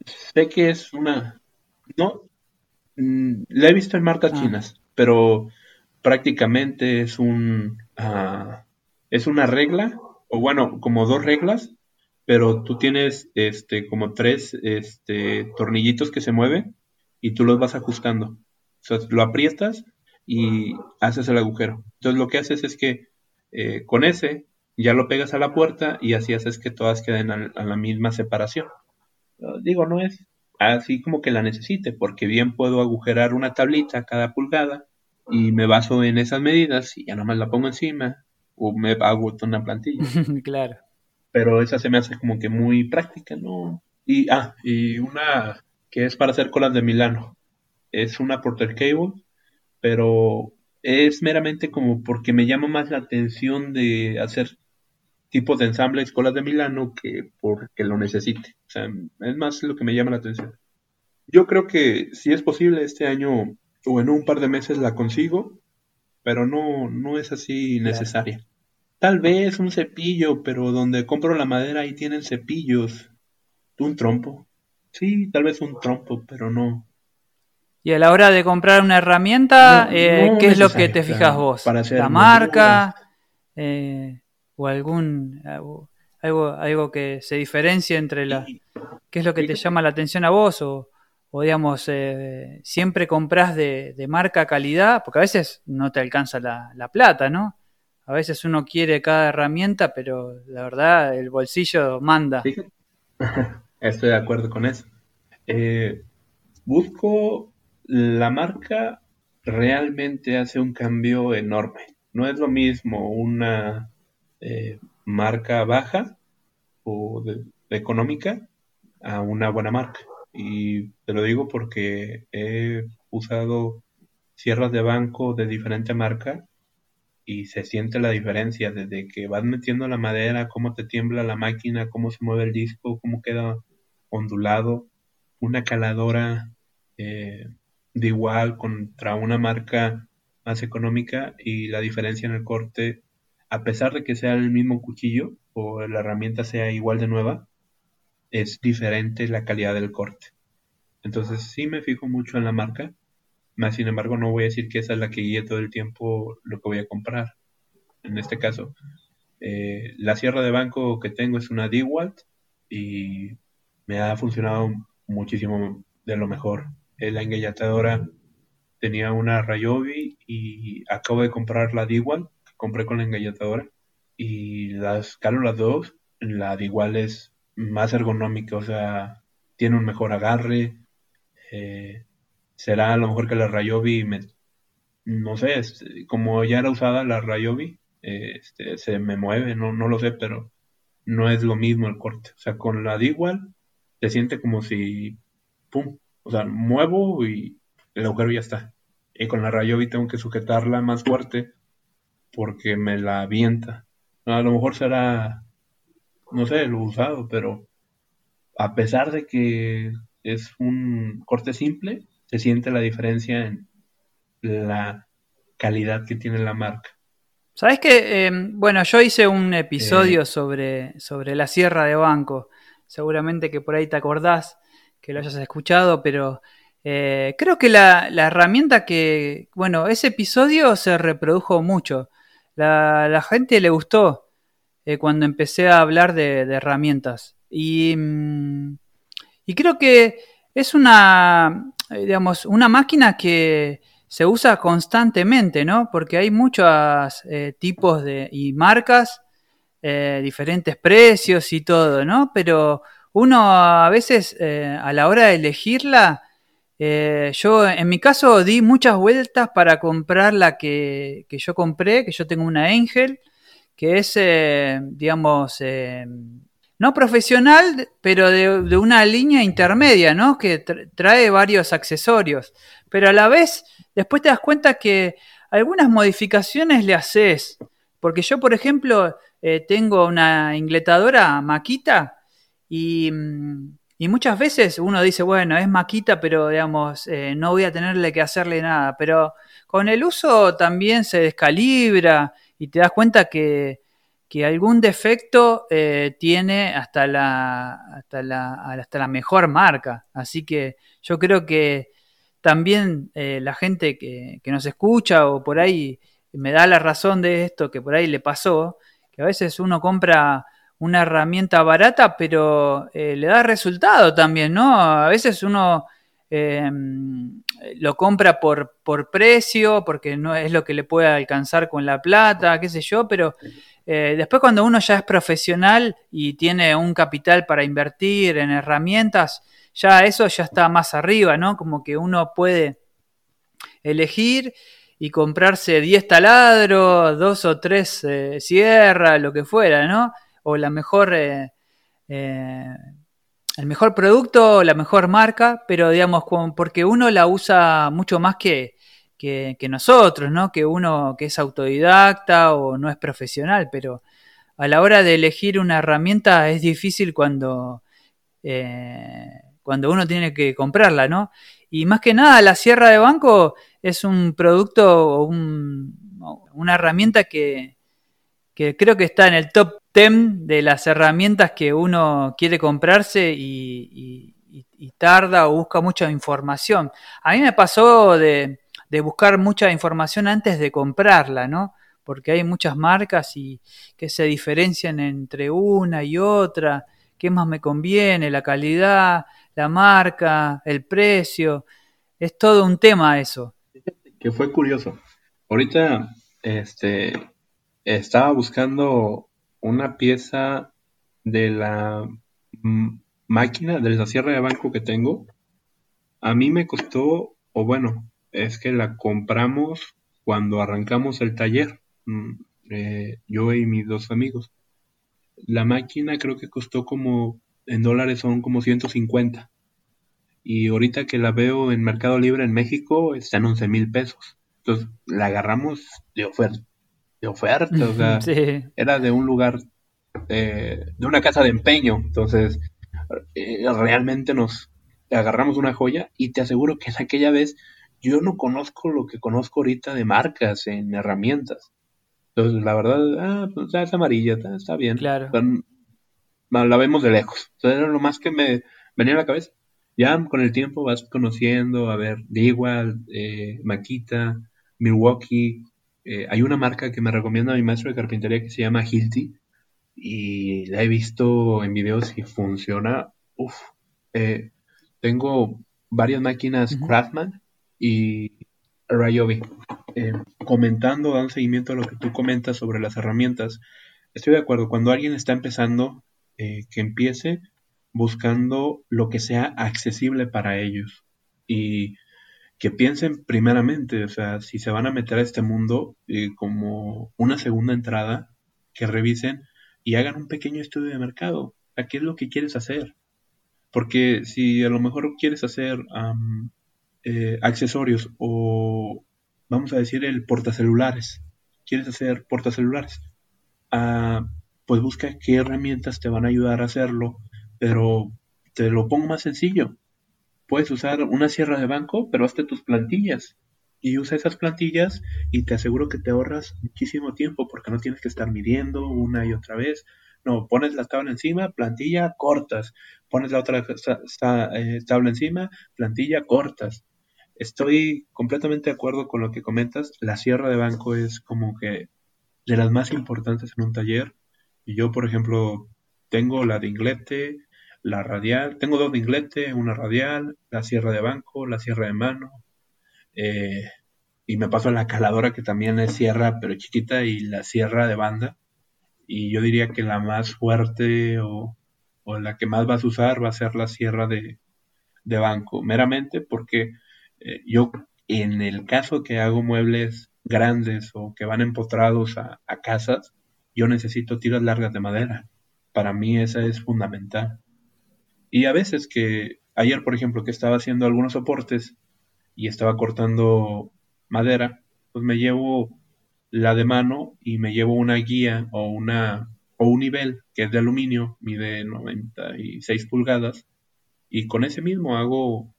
sé que es una, no, mm, la he visto en marcas Ah. chinas, pero prácticamente es un, ah, es una regla, o bueno, como dos reglas, pero tú tienes, este, como tres, este, tornillitos que se mueven y tú los vas ajustando. O sea, lo aprietas y haces el agujero. Entonces lo que haces es que eh, con ese ya lo pegas a la puerta y así haces que todas queden a, a la misma separación. Uh, Digo, no es así como que la necesite, porque bien puedo agujerar una tablita cada pulgada y me baso en esas medidas y ya nomás la pongo encima o me hago una plantilla. claro. Pero esa se me hace como que muy práctica, ¿no? Y, ah, y una que es para hacer colas de Milano. Es una Porter Cable, pero es meramente como porque me llama más la atención de hacer tipos de ensambles colas de Milano que porque lo necesite. O sea, es más lo que me llama la atención. Yo creo que si es posible este año o en un par de meses la consigo, pero no, no es así necesaria. Tal vez un cepillo, pero donde compro la madera ahí tienen cepillos. Un trompo. Sí, tal vez un trompo, pero no. Y a la hora de comprar una herramienta, No, eh, no ¿qué es lo que te fijas claro, vos? para hacer ¿La marca? eh, ¿O algún algo, algo, que se diferencie entre la... ¿Qué es lo que te llama la atención a vos? O, o digamos, eh, siempre compras de, de marca calidad, porque a veces no te alcanza la, la plata, ¿no? A veces uno quiere cada herramienta, pero la verdad el bolsillo manda. Estoy de acuerdo con eso. Eh, busco la marca realmente hace un cambio enorme. No es lo mismo una eh, marca baja o económica a una buena marca. Y te lo digo porque he usado sierras de banco de diferente marca y se siente la diferencia desde que vas metiendo la madera, cómo te tiembla la máquina, cómo se mueve el disco, cómo queda ondulado. Una caladora eh, de igual contra una marca más económica y la diferencia en el corte, a pesar de que sea el mismo cuchillo o la herramienta sea igual de nueva, es diferente la calidad del corte. Entonces sí me fijo mucho en la marca, más sin embargo no voy a decir que esa es la que guíe todo el tiempo lo que voy a comprar. En este caso, eh, la sierra de banco que tengo es una DeWalt y me ha funcionado muchísimo de lo mejor. La engallatadora tenía una Ryobi y acabo de comprar la DeWalt compré con la engallatadora y las calo las dos. La DeWalt es más ergonómica, o sea, tiene un mejor agarre. eh, será a lo mejor que la Ryobi me, no sé, como ya era usada la Ryobi, eh, este, se me mueve, no, no lo sé, pero no es lo mismo el corte. O sea, con la igual se siente como si, pum, o sea, muevo y el agujero ya está. Y con la Ryobi tengo que sujetarla más fuerte porque me la avienta. A lo mejor será, no sé, lo usado, pero a pesar de que es un corte simple, se siente la diferencia en la calidad que tiene la marca. Sabes que, em, bueno, yo hice un episodio eh. sobre, sobre la sierra de banco. Seguramente que por ahí te acordás que lo hayas escuchado, pero eh, creo que la, herramienta que, bueno, ese episodio se reprodujo mucho. La, la gente le gustó eh, cuando empecé a hablar de, herramientas. Y, mm, y, creo que es una, digamos, una máquina que se usa constantemente, ¿no? Porque hay muchos eh, tipos de, y marcas, eh, diferentes precios y todo, ¿no? Pero uno a veces eh, a la hora de elegirla, yo en mi caso di muchas vueltas para comprar la que, que yo compré, que yo tengo una Angel, que es, digamos, no profesional, pero de, una línea intermedia, ¿no? Que trae varios accesorios. Pero a la vez, después te das cuenta que algunas modificaciones le haces. Porque yo, por ejemplo, eh, tengo una ingletadora maquita y, muchas veces uno dice, bueno, es maquita, pero digamos, eh, no voy a tenerle que hacerle nada. Pero con el uso también se descalibra y te das cuenta que que algún defecto eh, tiene hasta la, hasta, la, hasta la mejor marca. Así que yo creo que también eh, la gente que, nos escucha o por ahí me da la razón de esto que por ahí le pasó, que a veces uno compra una herramienta barata, pero eh, le da resultado también, ¿no? A veces uno lo compra por, por precio, porque no es lo que le puede alcanzar con la plata, qué sé yo, pero eh, después cuando uno ya es profesional y tiene un capital para invertir en herramientas, ya eso ya está más arriba, ¿no? Como que uno puede elegir y comprarse 10 taladros, dos o tres eh, sierras, lo que fuera, ¿no? O la mejor, eh, el mejor producto, la mejor marca, pero digamos, porque uno la usa mucho más que, que, nosotros, ¿no? Que uno que es autodidacta o no es profesional, pero a la hora de elegir una herramienta es difícil cuando, eh, cuando uno tiene que comprarla, ¿no? Y más que nada, la sierra de banco es un producto o una herramienta que, creo que está en el top 10 de las herramientas que uno quiere comprarse y tarda o busca mucha información. A mí me pasó de, de buscar mucha información antes de comprarla, ¿no? Porque hay muchas marcas y que se diferencian entre una y otra, qué más me conviene, la calidad, la marca, el precio, es todo un tema eso. Que fue curioso. Ahorita este estaba buscando una pieza de la máquina de la sierra de banco que tengo. A mí me costó, o bueno, es que la compramos cuando arrancamos el taller, mm, eh, yo y mis dos amigos. La máquina creo que costó como, en dólares son como 150. Y ahorita que la veo en Mercado Libre en México, está en 11 mil pesos. Entonces la agarramos de oferta. De oferta, o sea, era de un lugar, eh, de una casa de empeño. Entonces, eh, realmente nos agarramos una joya y te aseguro que en aquella vez yo no conozco lo que conozco ahorita de marcas en herramientas. Entonces, la verdad, ah, pues es amarilla, está, bien. Claro. la vemos de lejos. Entonces, era lo más que me venía a la cabeza. Ya con el tiempo vas conociendo, a ver, de igual, eh, Maquita, Milwaukee. Eh, hay una marca que me recomienda mi maestro de carpintería que se llama Hilti. Y la he visto en videos y funciona. Uf. Eh, tengo varias máquinas Craftman y Rayobi. Eh, comentando, dando seguimiento a lo que tú comentas sobre las herramientas, estoy de acuerdo, cuando alguien está empezando, eh, que empiece buscando lo que sea accesible para ellos y que piensen primeramente, o sea, si se van a meter a este mundo eh, como una segunda entrada, que revisen y hagan un pequeño estudio de mercado. ¿A qué es lo que quieres hacer? Porque si a lo mejor quieres hacer eh, accesorios o vamos a decir el portacelulares. ¿Quieres hacer portacelulares? Ah, pues busca qué herramientas te van a ayudar a hacerlo, pero te lo pongo más sencillo. Puedes usar una sierra de banco, pero hazte tus plantillas. Y usa esas plantillas y te aseguro que te ahorras muchísimo tiempo porque no tienes que estar midiendo una y otra vez. No, pones la tabla encima, plantilla, cortas. Pones la otra eh, tabla encima, plantilla, cortas. Estoy completamente de acuerdo con lo que comentas. La sierra de banco es como que de las más importantes en un taller. Y yo, por ejemplo, tengo la de inglete, la radial, tengo dos de inglete, una radial, la sierra de banco, la sierra de mano, eh, y me paso la caladora que también es sierra pero chiquita y la sierra de banda. Y yo diría que la más fuerte o, la que más vas a usar va a ser la sierra de, banco, meramente porque eh, yo en el caso que hago muebles grandes o que van empotrados a, a casas, yo necesito tiras largas de madera. Para mí esa es fundamental. Y a veces que, ayer por ejemplo, que estaba haciendo algunos soportes y estaba cortando madera, pues me llevo la de mano y me llevo una guía o una o un nivel que es de aluminio, mide 96 pulgadas y con ese mismo hago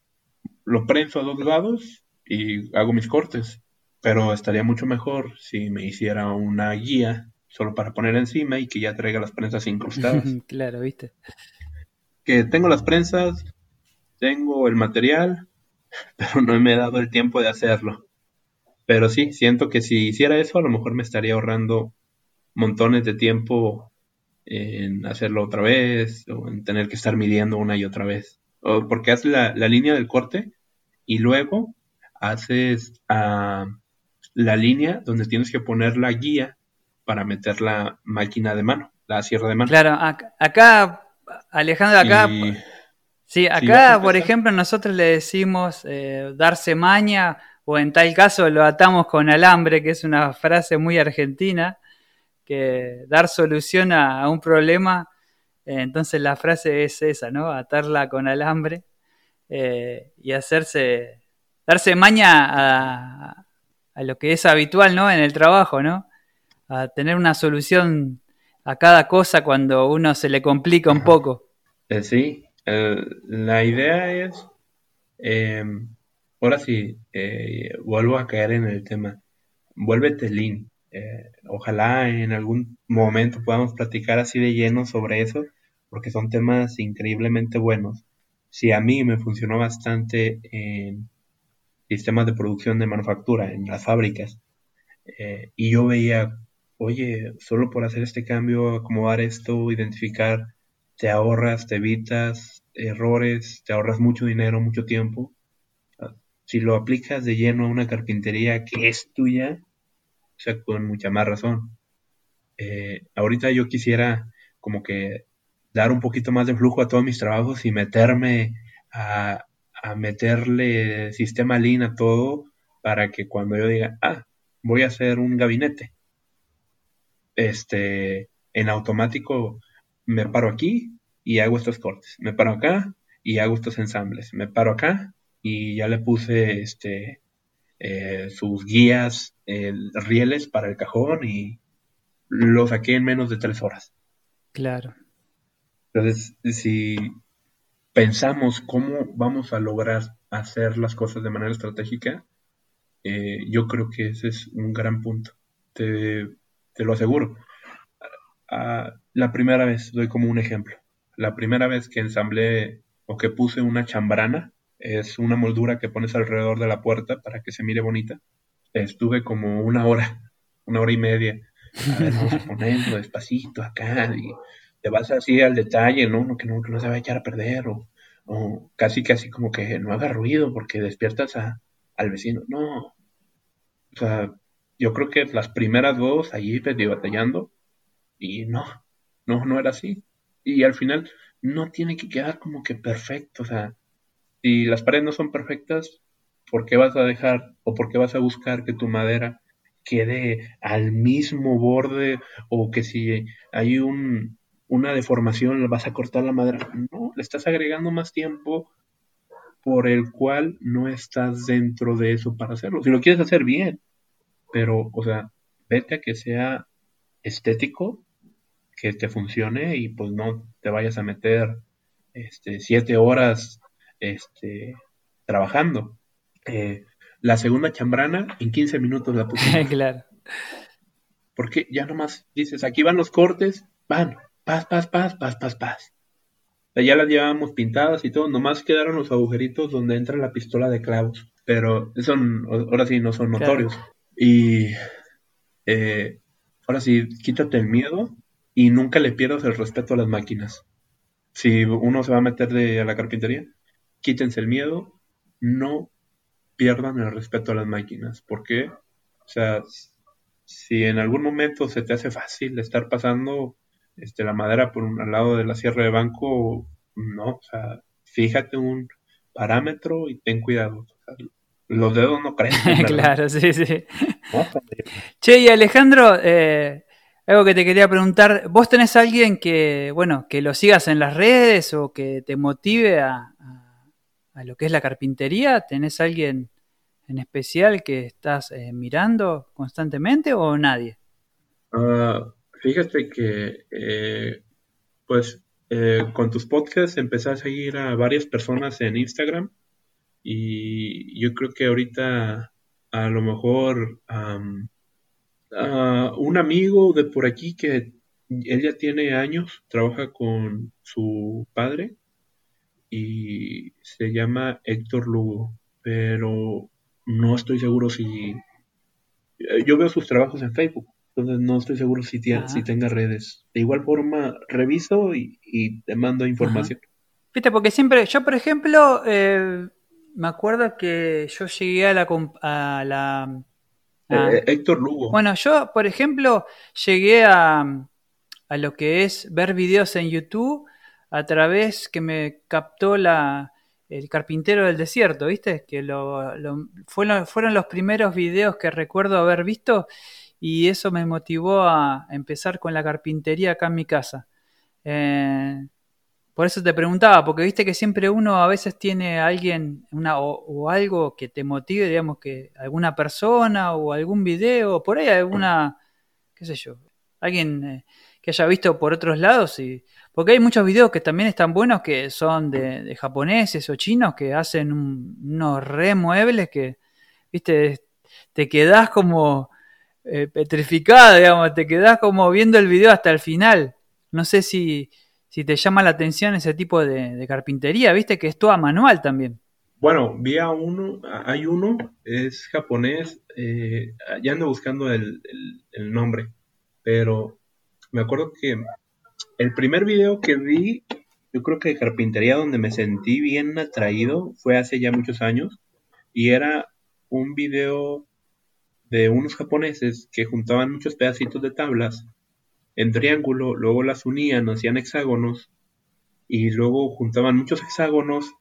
lo prenso a dos lados y hago mis cortes, pero estaría mucho mejor si me hiciera una guía solo para poner encima y que ya traiga las prensas incrustadas. claro, ¿viste? Que tengo las prensas, tengo el material, pero no me he dado el tiempo de hacerlo. Pero sí, siento que si hiciera eso, a lo mejor me estaría ahorrando montones de tiempo en hacerlo otra vez o en tener que estar midiendo una y otra vez. O porque haces la, línea del corte y luego haces ah, la línea donde tienes que poner la guía para meter la máquina de mano, la sierra de mano. Claro, acá, Alejandro, acá... Sí, acá, por ejemplo, nosotros le decimos eh, darse maña o en tal caso lo atamos con alambre, que es una frase muy argentina, que dar solución a, un problema, eh, entonces la frase es esa, ¿no? Atarla con alambre eh, y hacerse, darse maña a, a, lo que es habitual, ¿no? En el trabajo, ¿no? A tener una solución a cada cosa cuando uno se le complica un poco. Sí, la idea es, em, ahora sí, eh, vuelvo a caer en el tema, vuélvete lean. Eh, ojalá en algún momento podamos platicar así de lleno sobre eso, porque son temas increíblemente buenos. Si a mí me funcionó bastante en sistemas de producción de manufactura, en las fábricas, eh, y yo veía, oye, solo por hacer este cambio, acomodar esto, identificar, te ahorras, te evitas errores, te ahorras mucho dinero, mucho tiempo. Si lo aplicas de lleno a una carpintería que es tuya, o sea, con mucha más razón. Eh, ahorita yo quisiera como que dar un poquito más de flujo a todos mis trabajos y meterme a, a meterle sistema Lean a todo para que cuando yo diga, ah, voy a hacer un gabinete, este, en automático me paro aquí, y hago estos cortes. Me paro acá y hago estos ensambles. Me paro acá y ya le puse este eh, sus guías, rieles para el cajón y lo saqué en menos de tres horas. Claro. Entonces, si pensamos cómo vamos a lograr hacer las cosas de manera estratégica, eh, yo creo que ese es un gran punto. Te, te lo aseguro. Ah, la primera vez, doy como un ejemplo la primera vez que ensamblé o que puse una chambrana, es una moldura que pones alrededor de la puerta para que se mire bonita. Estuve como una hora, una hora y media, a despacito acá, y te vas así al detalle, ¿no? Que no, que no se va a echar a perder, o, o casi, casi como que no haga ruido porque despiertas a, al vecino. No. O sea, yo creo que las primeras dos, allí medio batallando, y no, no, no era así y al final no tiene que quedar como que perfecto. O sea, si las paredes no son perfectas, ¿por qué vas a dejar o por qué vas a buscar que tu madera quede al mismo borde o que si hay un, una deformación vas a cortar la madera? No, le estás agregando más tiempo por el cual no estás dentro de eso para hacerlo. Si lo quieres hacer bien, pero, o sea, vete a que sea estético que te funcione y pues no te vayas a meter este, siete horas este, trabajando. Eh, la segunda chambrana en 15 minutos la puse. claro. Porque ya nomás dices, aquí van los cortes, van, paz, paz, paz, paz, paz, paz. Ya las llevábamos pintadas y todo, nomás quedaron los agujeritos donde entra la pistola de clavos. Pero eso ahora sí no son notorios. Y eh, ahora sí, quítate el miedo y nunca le pierdas el respeto a las máquinas. Si uno se va a meter de, a la carpintería, quítense el miedo, no pierdan el respeto a las máquinas. ¿Por qué? O sea, si en algún momento se te hace fácil estar pasando este, la madera por un, al lado de la sierra de banco, no, o sea, fíjate un parámetro y ten cuidado. Los dedos no crecen. claro, sí, sí. che, y Alejandro, eh, algo que te quería preguntar, ¿vos tenés alguien que, bueno, que lo sigas en las redes o que te motive a, a, lo que es la carpintería? ¿Tenés alguien en especial que estás eh, mirando constantemente o nadie? Uh, Fíjate que, eh, pues, con tus podcasts empecé a seguir a varias personas en Instagram y yo creo que ahorita a lo mejor un amigo de por aquí que él ya tiene años, trabaja con su padre y se llama Héctor Lugo, pero no estoy seguro si... Eh, yo veo sus trabajos en Facebook, entonces no estoy seguro si, si tenga redes. De igual forma, reviso y, te mando información. Viste, porque siempre, yo por ejemplo, eh, me acuerdo que yo llegué a la... A la eh, Héctor Lugo. Bueno, yo por ejemplo llegué a, a lo que es ver videos en YouTube a través que me captó la, el carpintero del desierto, ¿viste? Que lo, fueron, fueron los primeros videos que recuerdo haber visto y eso me motivó a empezar con la carpintería acá en mi casa. Eh, por eso te preguntaba, porque viste que siempre uno a veces tiene alguien una, o, algo que te motive, digamos que alguna persona o algún video, por ahí alguna, qué sé yo, alguien eh, que haya visto por otros lados y porque hay muchos videos que también están buenos que son de, japoneses o chinos que hacen unos remuebles que, viste, te quedás como eh, petrificada, digamos, te quedás como viendo el video hasta el final. No sé si, si te llama la atención ese tipo de, carpintería, viste que es toda manual también. Bueno, vi a uno, hay uno, es japonés, eh, ya ando buscando el, nombre, pero me acuerdo que el primer video que vi, yo creo que de carpintería donde me sentí bien atraído, fue hace ya muchos años, y era un video de unos japoneses que juntaban muchos pedacitos de tablas en triángulo, luego las unían, hacían hexágonos y luego juntaban muchos hexágonos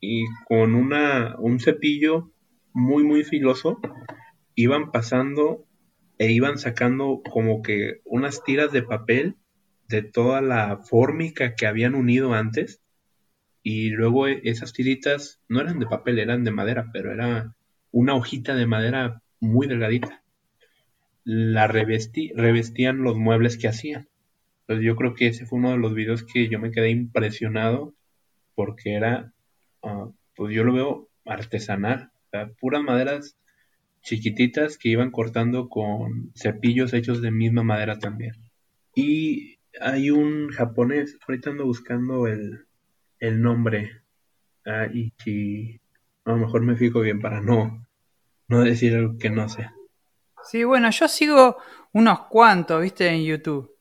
y con una, un cepillo muy muy filoso iban pasando e iban sacando como que unas tiras de papel de toda la fórmica que habían unido antes y luego esas tiritas no eran de papel, eran de madera, pero era una hojita de madera muy delgadita. La revestían los muebles que hacían. Entonces yo creo que ese fue uno de los videos que yo me quedé impresionado porque era, ah, pues yo lo veo artesanal, puras maderas chiquititas que iban cortando con cepillos hechos de misma madera también. Y hay un japonés, ahorita ando buscando el, el nombre, ah, y a lo mejor me fijo bien para no, no decir algo que no sé. Sí, bueno, yo sigo unos cuantos, viste, en YouTube,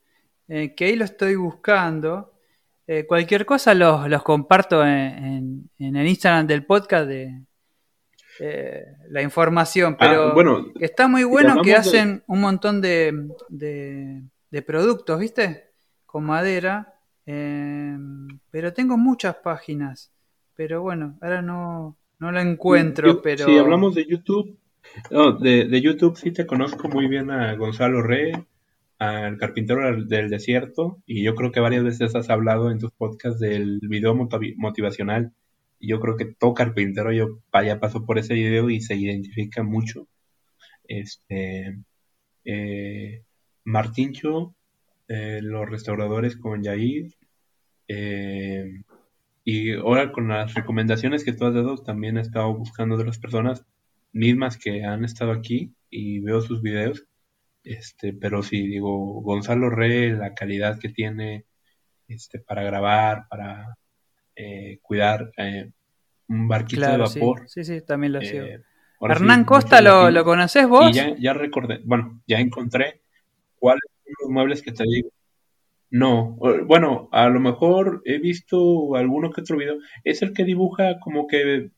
eh, que ahí lo estoy buscando. Eh, cualquier cosa los, los comparto en, en, el Instagram del podcast de eh, la información, ah, pero bueno, está muy bueno que hacen un montón de, de, de, productos, viste, con madera, pero tengo muchas páginas, pero bueno, ahora no, no la encuentro, pero... Si hablamos de YouTube, no, de, de, YouTube sí te conozco muy bien a Gonzalo Rey, al carpintero del desierto, y yo creo que varias veces has hablado en tus podcasts del video motivacional. Y yo creo que todo carpintero yo ya pasó por ese video y se identifica mucho. Este eh, Martincho, eh, los restauradores con Yair, eh, Y ahora con las recomendaciones que tú has dado, también he estado buscando de las personas mismas que han estado aquí y veo sus videos. Este, pero sí, digo, Gonzalo Re, la calidad que tiene este, para grabar, para eh, cuidar eh, un barquito de vapor. Sí, sí, también lo sigo. Eh, Hernán Costa, ¿lo, ¿lo conoces vos? Y ya, ya recordé, bueno, ya encontré cuáles son los muebles que te digo. No, bueno, a lo mejor he visto alguno que otro video. Es el que dibuja como que.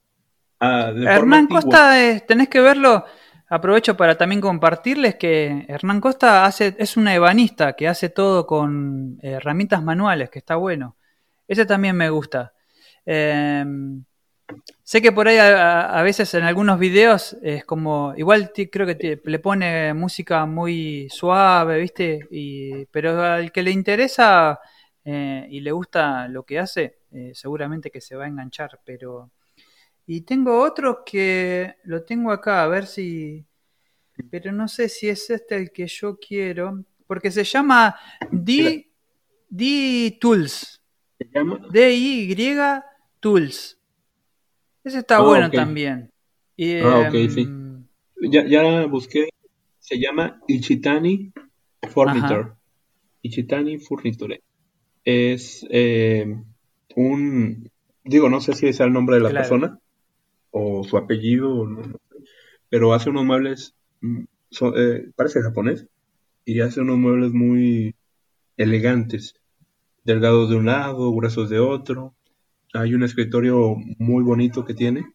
Ah, Hernán Costa, tenés que verlo. Aprovecho para también compartirles que Hernán Costa hace, es un ebanista que hace todo con herramientas manuales, que está bueno. Ese también me gusta. Eh, Sé que por ahí a, veces en algunos videos es como, igual creo que le pone música muy suave, ¿viste? Y, pero al que le interesa eh, y le gusta lo que hace, eh, seguramente que se va a enganchar, pero... Y tengo otro que lo tengo acá, a ver si... Pero no sé si es este el que yo quiero, porque se llama D, D Tools. ¿Se llama? D-I-Y Tools. Ese está ah, bueno también. ah, ok, sí. Em, ya, ya, busqué. Se llama Ichitani Furniture. Ichitani Furniture. Es eh, un. Digo, no sé si es el nombre de la persona o su apellido, pero hace unos muebles. Mm, eh, parece japonés. Y hace unos muebles muy elegantes. Delgados de un lado, gruesos de otro hay un escritorio muy bonito que tiene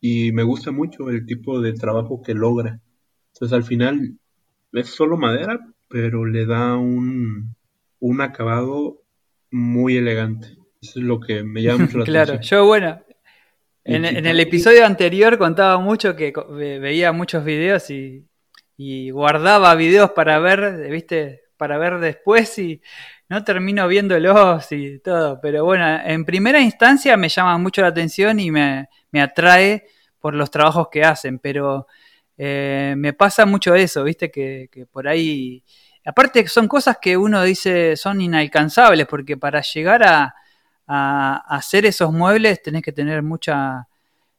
y me gusta mucho el tipo de trabajo que logra. Entonces al final es solo madera, pero le da un, un acabado muy elegante. Eso es lo que me llama mucho la atención. Claro, yo bueno, en, el episodio anterior contaba mucho que veía muchos videos y, y guardaba videos para ver, viste, para ver después y no termino viéndolos y todo, pero bueno, en primera instancia me llama mucho la atención y me, atrae por los trabajos que hacen, pero eh, me pasa mucho eso, viste, que, por ahí, aparte son cosas que uno dice son inalcanzables, porque para llegar a, hacer esos muebles tenés que tener mucha,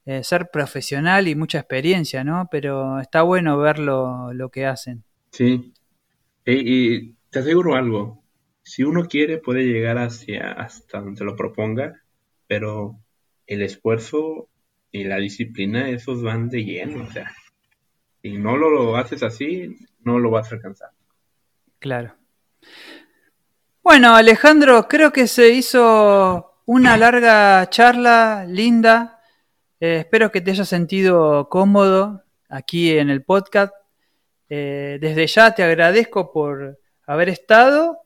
eh, ser profesional y mucha experiencia, ¿no? Pero está bueno ver lo, que hacen. Sí, y te aseguro algo, si uno quiere puede llegar hacia hasta donde lo proponga, pero el esfuerzo y la disciplina esos van de lleno, o sea, si no lo, haces así, no lo vas a alcanzar. Claro. Bueno, Alejandro, creo que se hizo una larga charla, linda. Eh, espero que te hayas sentido cómodo aquí en el podcast. Eh, desde ya te agradezco por haber estado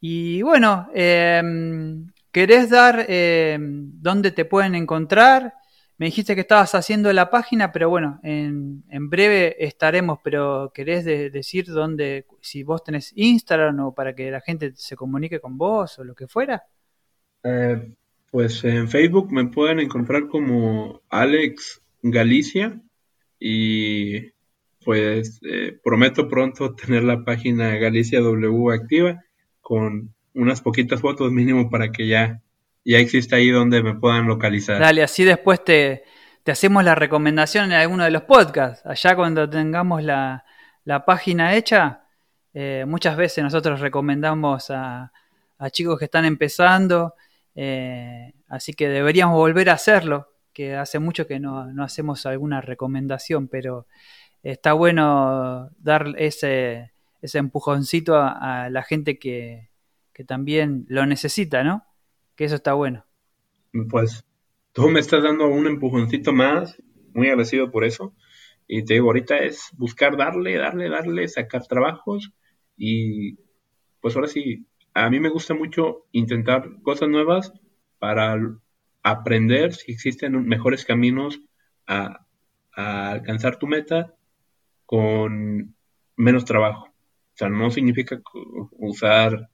y bueno, em, ¿querés dar em, dónde te pueden encontrar? Me dijiste que estabas haciendo la página, pero bueno, en, breve estaremos, pero ¿querés decir dónde, si vos tenés Instagram o para que la gente se comunique con vos o lo que fuera? Eh, pues en Facebook me pueden encontrar como Alex Galicia y pues eh, prometo pronto tener la página Galicia W activa con unas poquitas fotos mínimo para que ya, ya exista ahí donde me puedan localizar. Dale, así después te, hacemos la recomendación en alguno de los podcasts. Allá cuando tengamos la, página hecha, eh, muchas veces nosotros recomendamos a, chicos que están empezando, eh, así que deberíamos volver a hacerlo, que hace mucho que no, no hacemos alguna recomendación, pero está bueno dar ese ese empujoncito a, la gente que, también lo necesita, ¿no? Que eso está bueno. Pues tú me estás dando un empujoncito más, muy agradecido por eso. Y te digo, ahorita es buscar darle, darle, darle, sacar trabajos y pues ahora sí, a mí me gusta mucho intentar cosas nuevas para aprender si existen mejores caminos a alcanzar tu meta con menos trabajo. O sea, no significa usar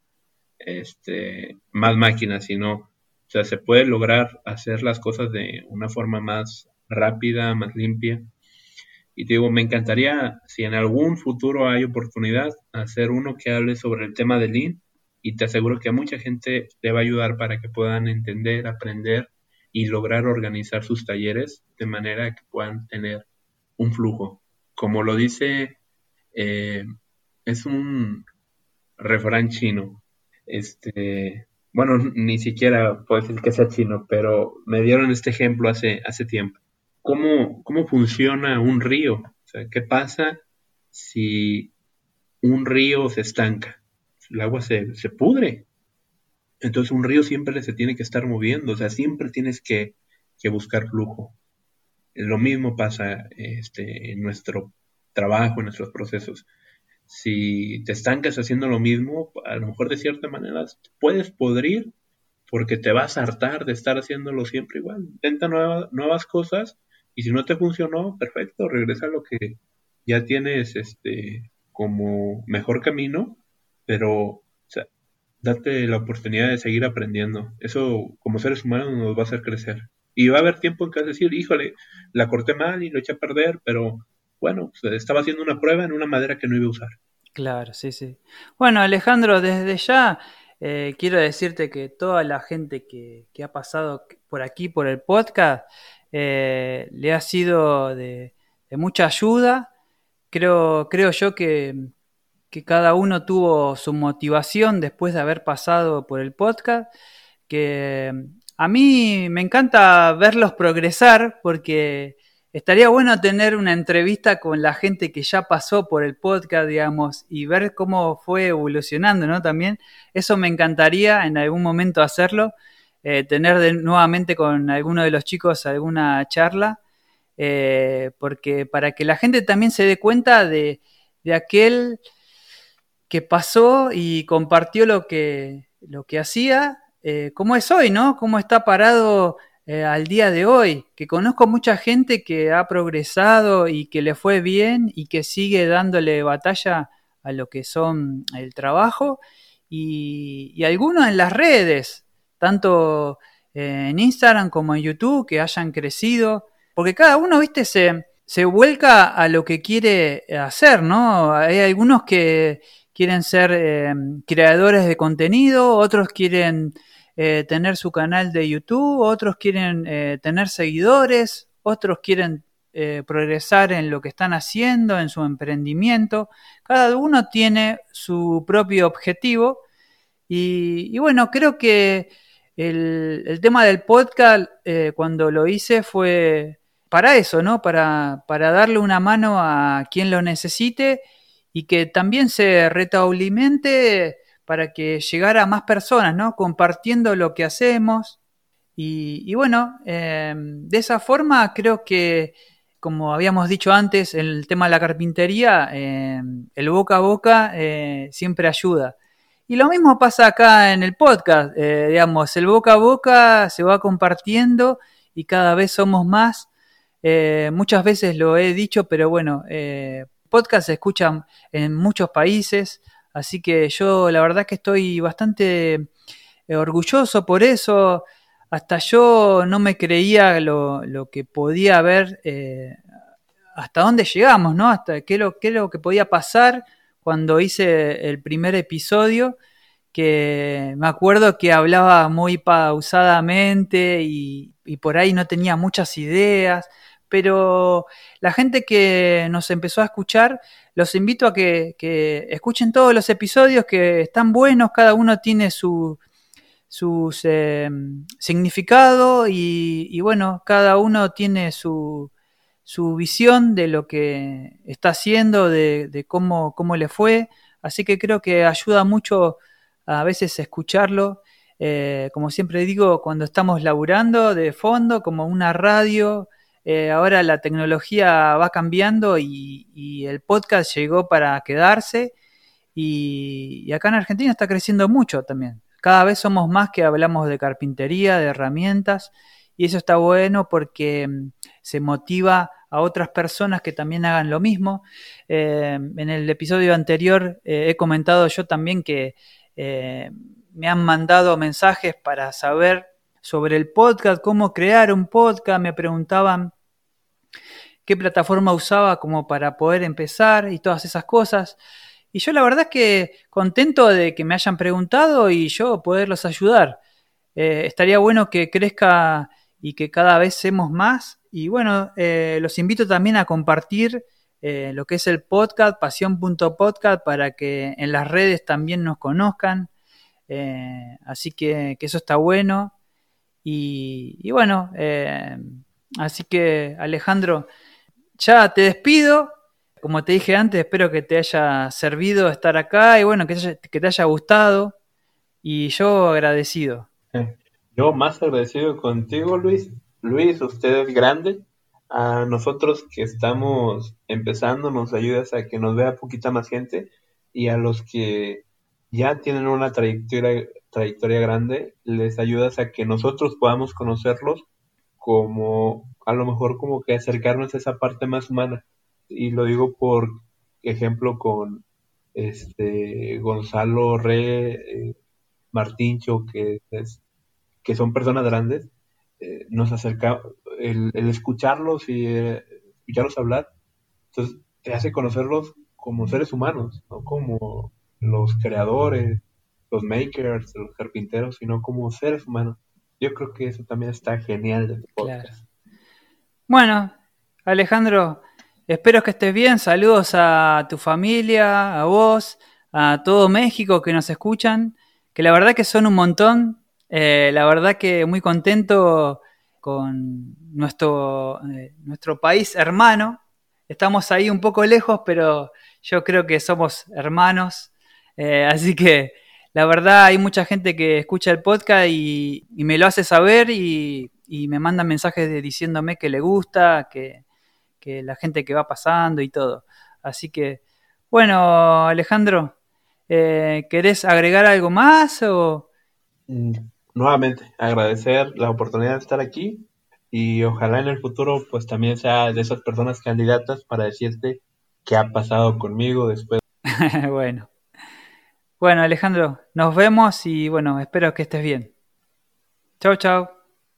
este, más máquinas, sino, se puede lograr hacer las cosas de una forma más rápida, más limpia. Y te digo, me encantaría, si en algún futuro hay oportunidad, hacer uno que hable sobre el tema de Lean, y te aseguro que a mucha gente le va a ayudar para que puedan entender, aprender y lograr organizar sus talleres de manera que puedan tener un flujo. Como lo dice, eh, es un refrán chino. Este, bueno, ni siquiera puedo decir que sea chino, pero me dieron este ejemplo hace, hace tiempo. ¿Cómo, ¿Cómo funciona un río? O sea, ¿qué pasa si un río se estanca? El agua se, se pudre. Entonces un río siempre se tiene que estar moviendo, o sea, siempre tienes que, que buscar flujo. Lo mismo pasa este, en nuestro trabajo, en nuestros procesos. Si te estancas haciendo lo mismo, a lo mejor de cierta manera puedes podrir porque te vas a hartar de estar haciéndolo siempre igual. Intenta nuevas cosas y si no te funcionó, perfecto, regresa a lo que ya tienes este como mejor camino, pero date la oportunidad de seguir aprendiendo. Eso como seres humanos nos va a hacer crecer. Y va a haber tiempo en que vas a decir, híjole, la corté mal y lo eché a perder, pero bueno, estaba haciendo una prueba en una madera que no iba a usar. Claro, sí, sí. Bueno, Alejandro, desde ya eh, quiero decirte que toda la gente que, ha pasado por aquí, por el podcast, eh, le ha sido de, mucha ayuda. Creo, creo yo que, que cada uno tuvo su motivación después de haber pasado por el podcast, que a mí me encanta verlos progresar porque estaría bueno tener una entrevista con la gente que ya pasó por el podcast, digamos, y ver cómo fue evolucionando, ¿no? También eso me encantaría en algún momento hacerlo, eh, tener nuevamente con alguno de los chicos alguna charla, eh, porque para que la gente también se dé cuenta de, de aquel que pasó y compartió lo que, lo que hacía eh, cómo es hoy, ¿no? Cómo está parado eh, al día de hoy. Que conozco mucha gente que ha progresado y que le fue bien y que sigue dándole batalla a lo que son el trabajo y, algunos en las redes, tanto eh, en Instagram como en YouTube, que hayan crecido, porque cada uno, viste, se, se vuelca a lo que quiere hacer, ¿no? Hay algunos que quieren ser creadores de contenido, otros quieren eh, tener su canal de YouTube, otros quieren eh, tener seguidores, otros quieren eh, progresar en lo que están haciendo, en su emprendimiento. Cada uno tiene su propio objetivo y, bueno, creo que el, tema del podcast cuando lo hice fue para eso, ¿no? Para, para darle una mano a quien lo necesite y que también se retaulimente para que llegara a más personas, ¿no? Compartiendo lo que hacemos. Y, bueno, em, de esa forma creo que, como habíamos dicho antes, el tema de la carpintería, em, el boca a boca eh, siempre ayuda. Y lo mismo pasa acá en el podcast, eh, digamos, el boca a boca se va compartiendo y cada vez somos más. Eh, muchas veces lo he dicho, pero bueno, podcast se escuchan en muchos países. Así que yo la verdad que estoy bastante eh, orgulloso por eso. Hasta yo no me creía lo, que podía haber, eh, hasta dónde llegamos, ¿no? Hasta qué lo, qué lo que podía pasar cuando hice el primer episodio, que me acuerdo que hablaba muy pausadamente y, y por ahí no tenía muchas ideas, pero la gente que nos empezó a escuchar los invito a que, escuchen todos los episodios que están buenos, cada uno tiene su, eh, significado y, bueno, cada uno tiene su, su, visión de lo que está haciendo, de, cómo, cómo, le fue, así que creo que ayuda mucho a veces escucharlo. Eh, como siempre digo, cuando estamos laburando de fondo, como una radio, eh, ahora la tecnología va cambiando y, el podcast llegó para quedarse y, acá en Argentina está creciendo mucho también. Cada vez somos más que hablamos de carpintería, de herramientas y eso está bueno porque mm, se motiva a otras personas que también hagan lo mismo. Eh, en el episodio anterior eh, he comentado yo también que me han mandado mensajes para saber sobre el podcast, cómo crear un podcast, me preguntaban qué plataforma usaba como para poder empezar y todas esas cosas. Y yo la verdad es que contento de que me hayan preguntado y yo poderlos ayudar. Eh, estaría bueno que crezca y que cada vez seamos más. Y bueno, eh, los invito también a compartir eh, lo que es el podcast, pasión.podcast, para que en las redes también nos conozcan. así que, eso está bueno. Y, bueno, así que Alejandro, ya te despido como te dije antes, espero que te haya servido estar acá y bueno, que te haya, gustado. Y yo agradecido. Yo más agradecido contigo, Luis. Luis, usted es grande. A nosotros que estamos empezando nos ayudas a que nos vea poquita más gente y a los que ya tienen una trayectoria, trayectoria grande, les ayudas a que nosotros podamos conocerlos como a lo mejor como que acercarnos a esa parte más humana y lo digo por ejemplo con este Gonzalo Re, eh, Martincho, que, es, que son personas grandes, eh, nos acerca, el, escucharlos y eh, escucharlos hablar, entonces te hace conocerlos como seres humanos, no como los creadores, los makers, los carpinteros, sino como seres humanos. Yo creo que eso también está genial de podcast. Bueno, Alejandro, Espero que estés bien. Saludos a tu familia, a vos, a todo México que nos escuchan, que la verdad que son un montón. Eh, la verdad que muy contento con nuestro, eh, nuestro país hermano. Estamos ahí un poco lejos, pero yo creo que somos hermanos. Eh, así que la verdad hay mucha gente que escucha el podcast y, me lo hace saber y, y me manda mensajes de, diciéndome que le gusta, que, que la gente que va pasando y todo. Así que, bueno, Alejandro, eh, ¿querés agregar algo más o...? Mm, nuevamente, agradecer la oportunidad de estar aquí y ojalá en el futuro pues también sea de esas personas candidatas para decirte qué ha pasado conmigo después. bueno. Bueno, Alejandro, nos vemos y bueno, espero que estés bien. Chao, chao.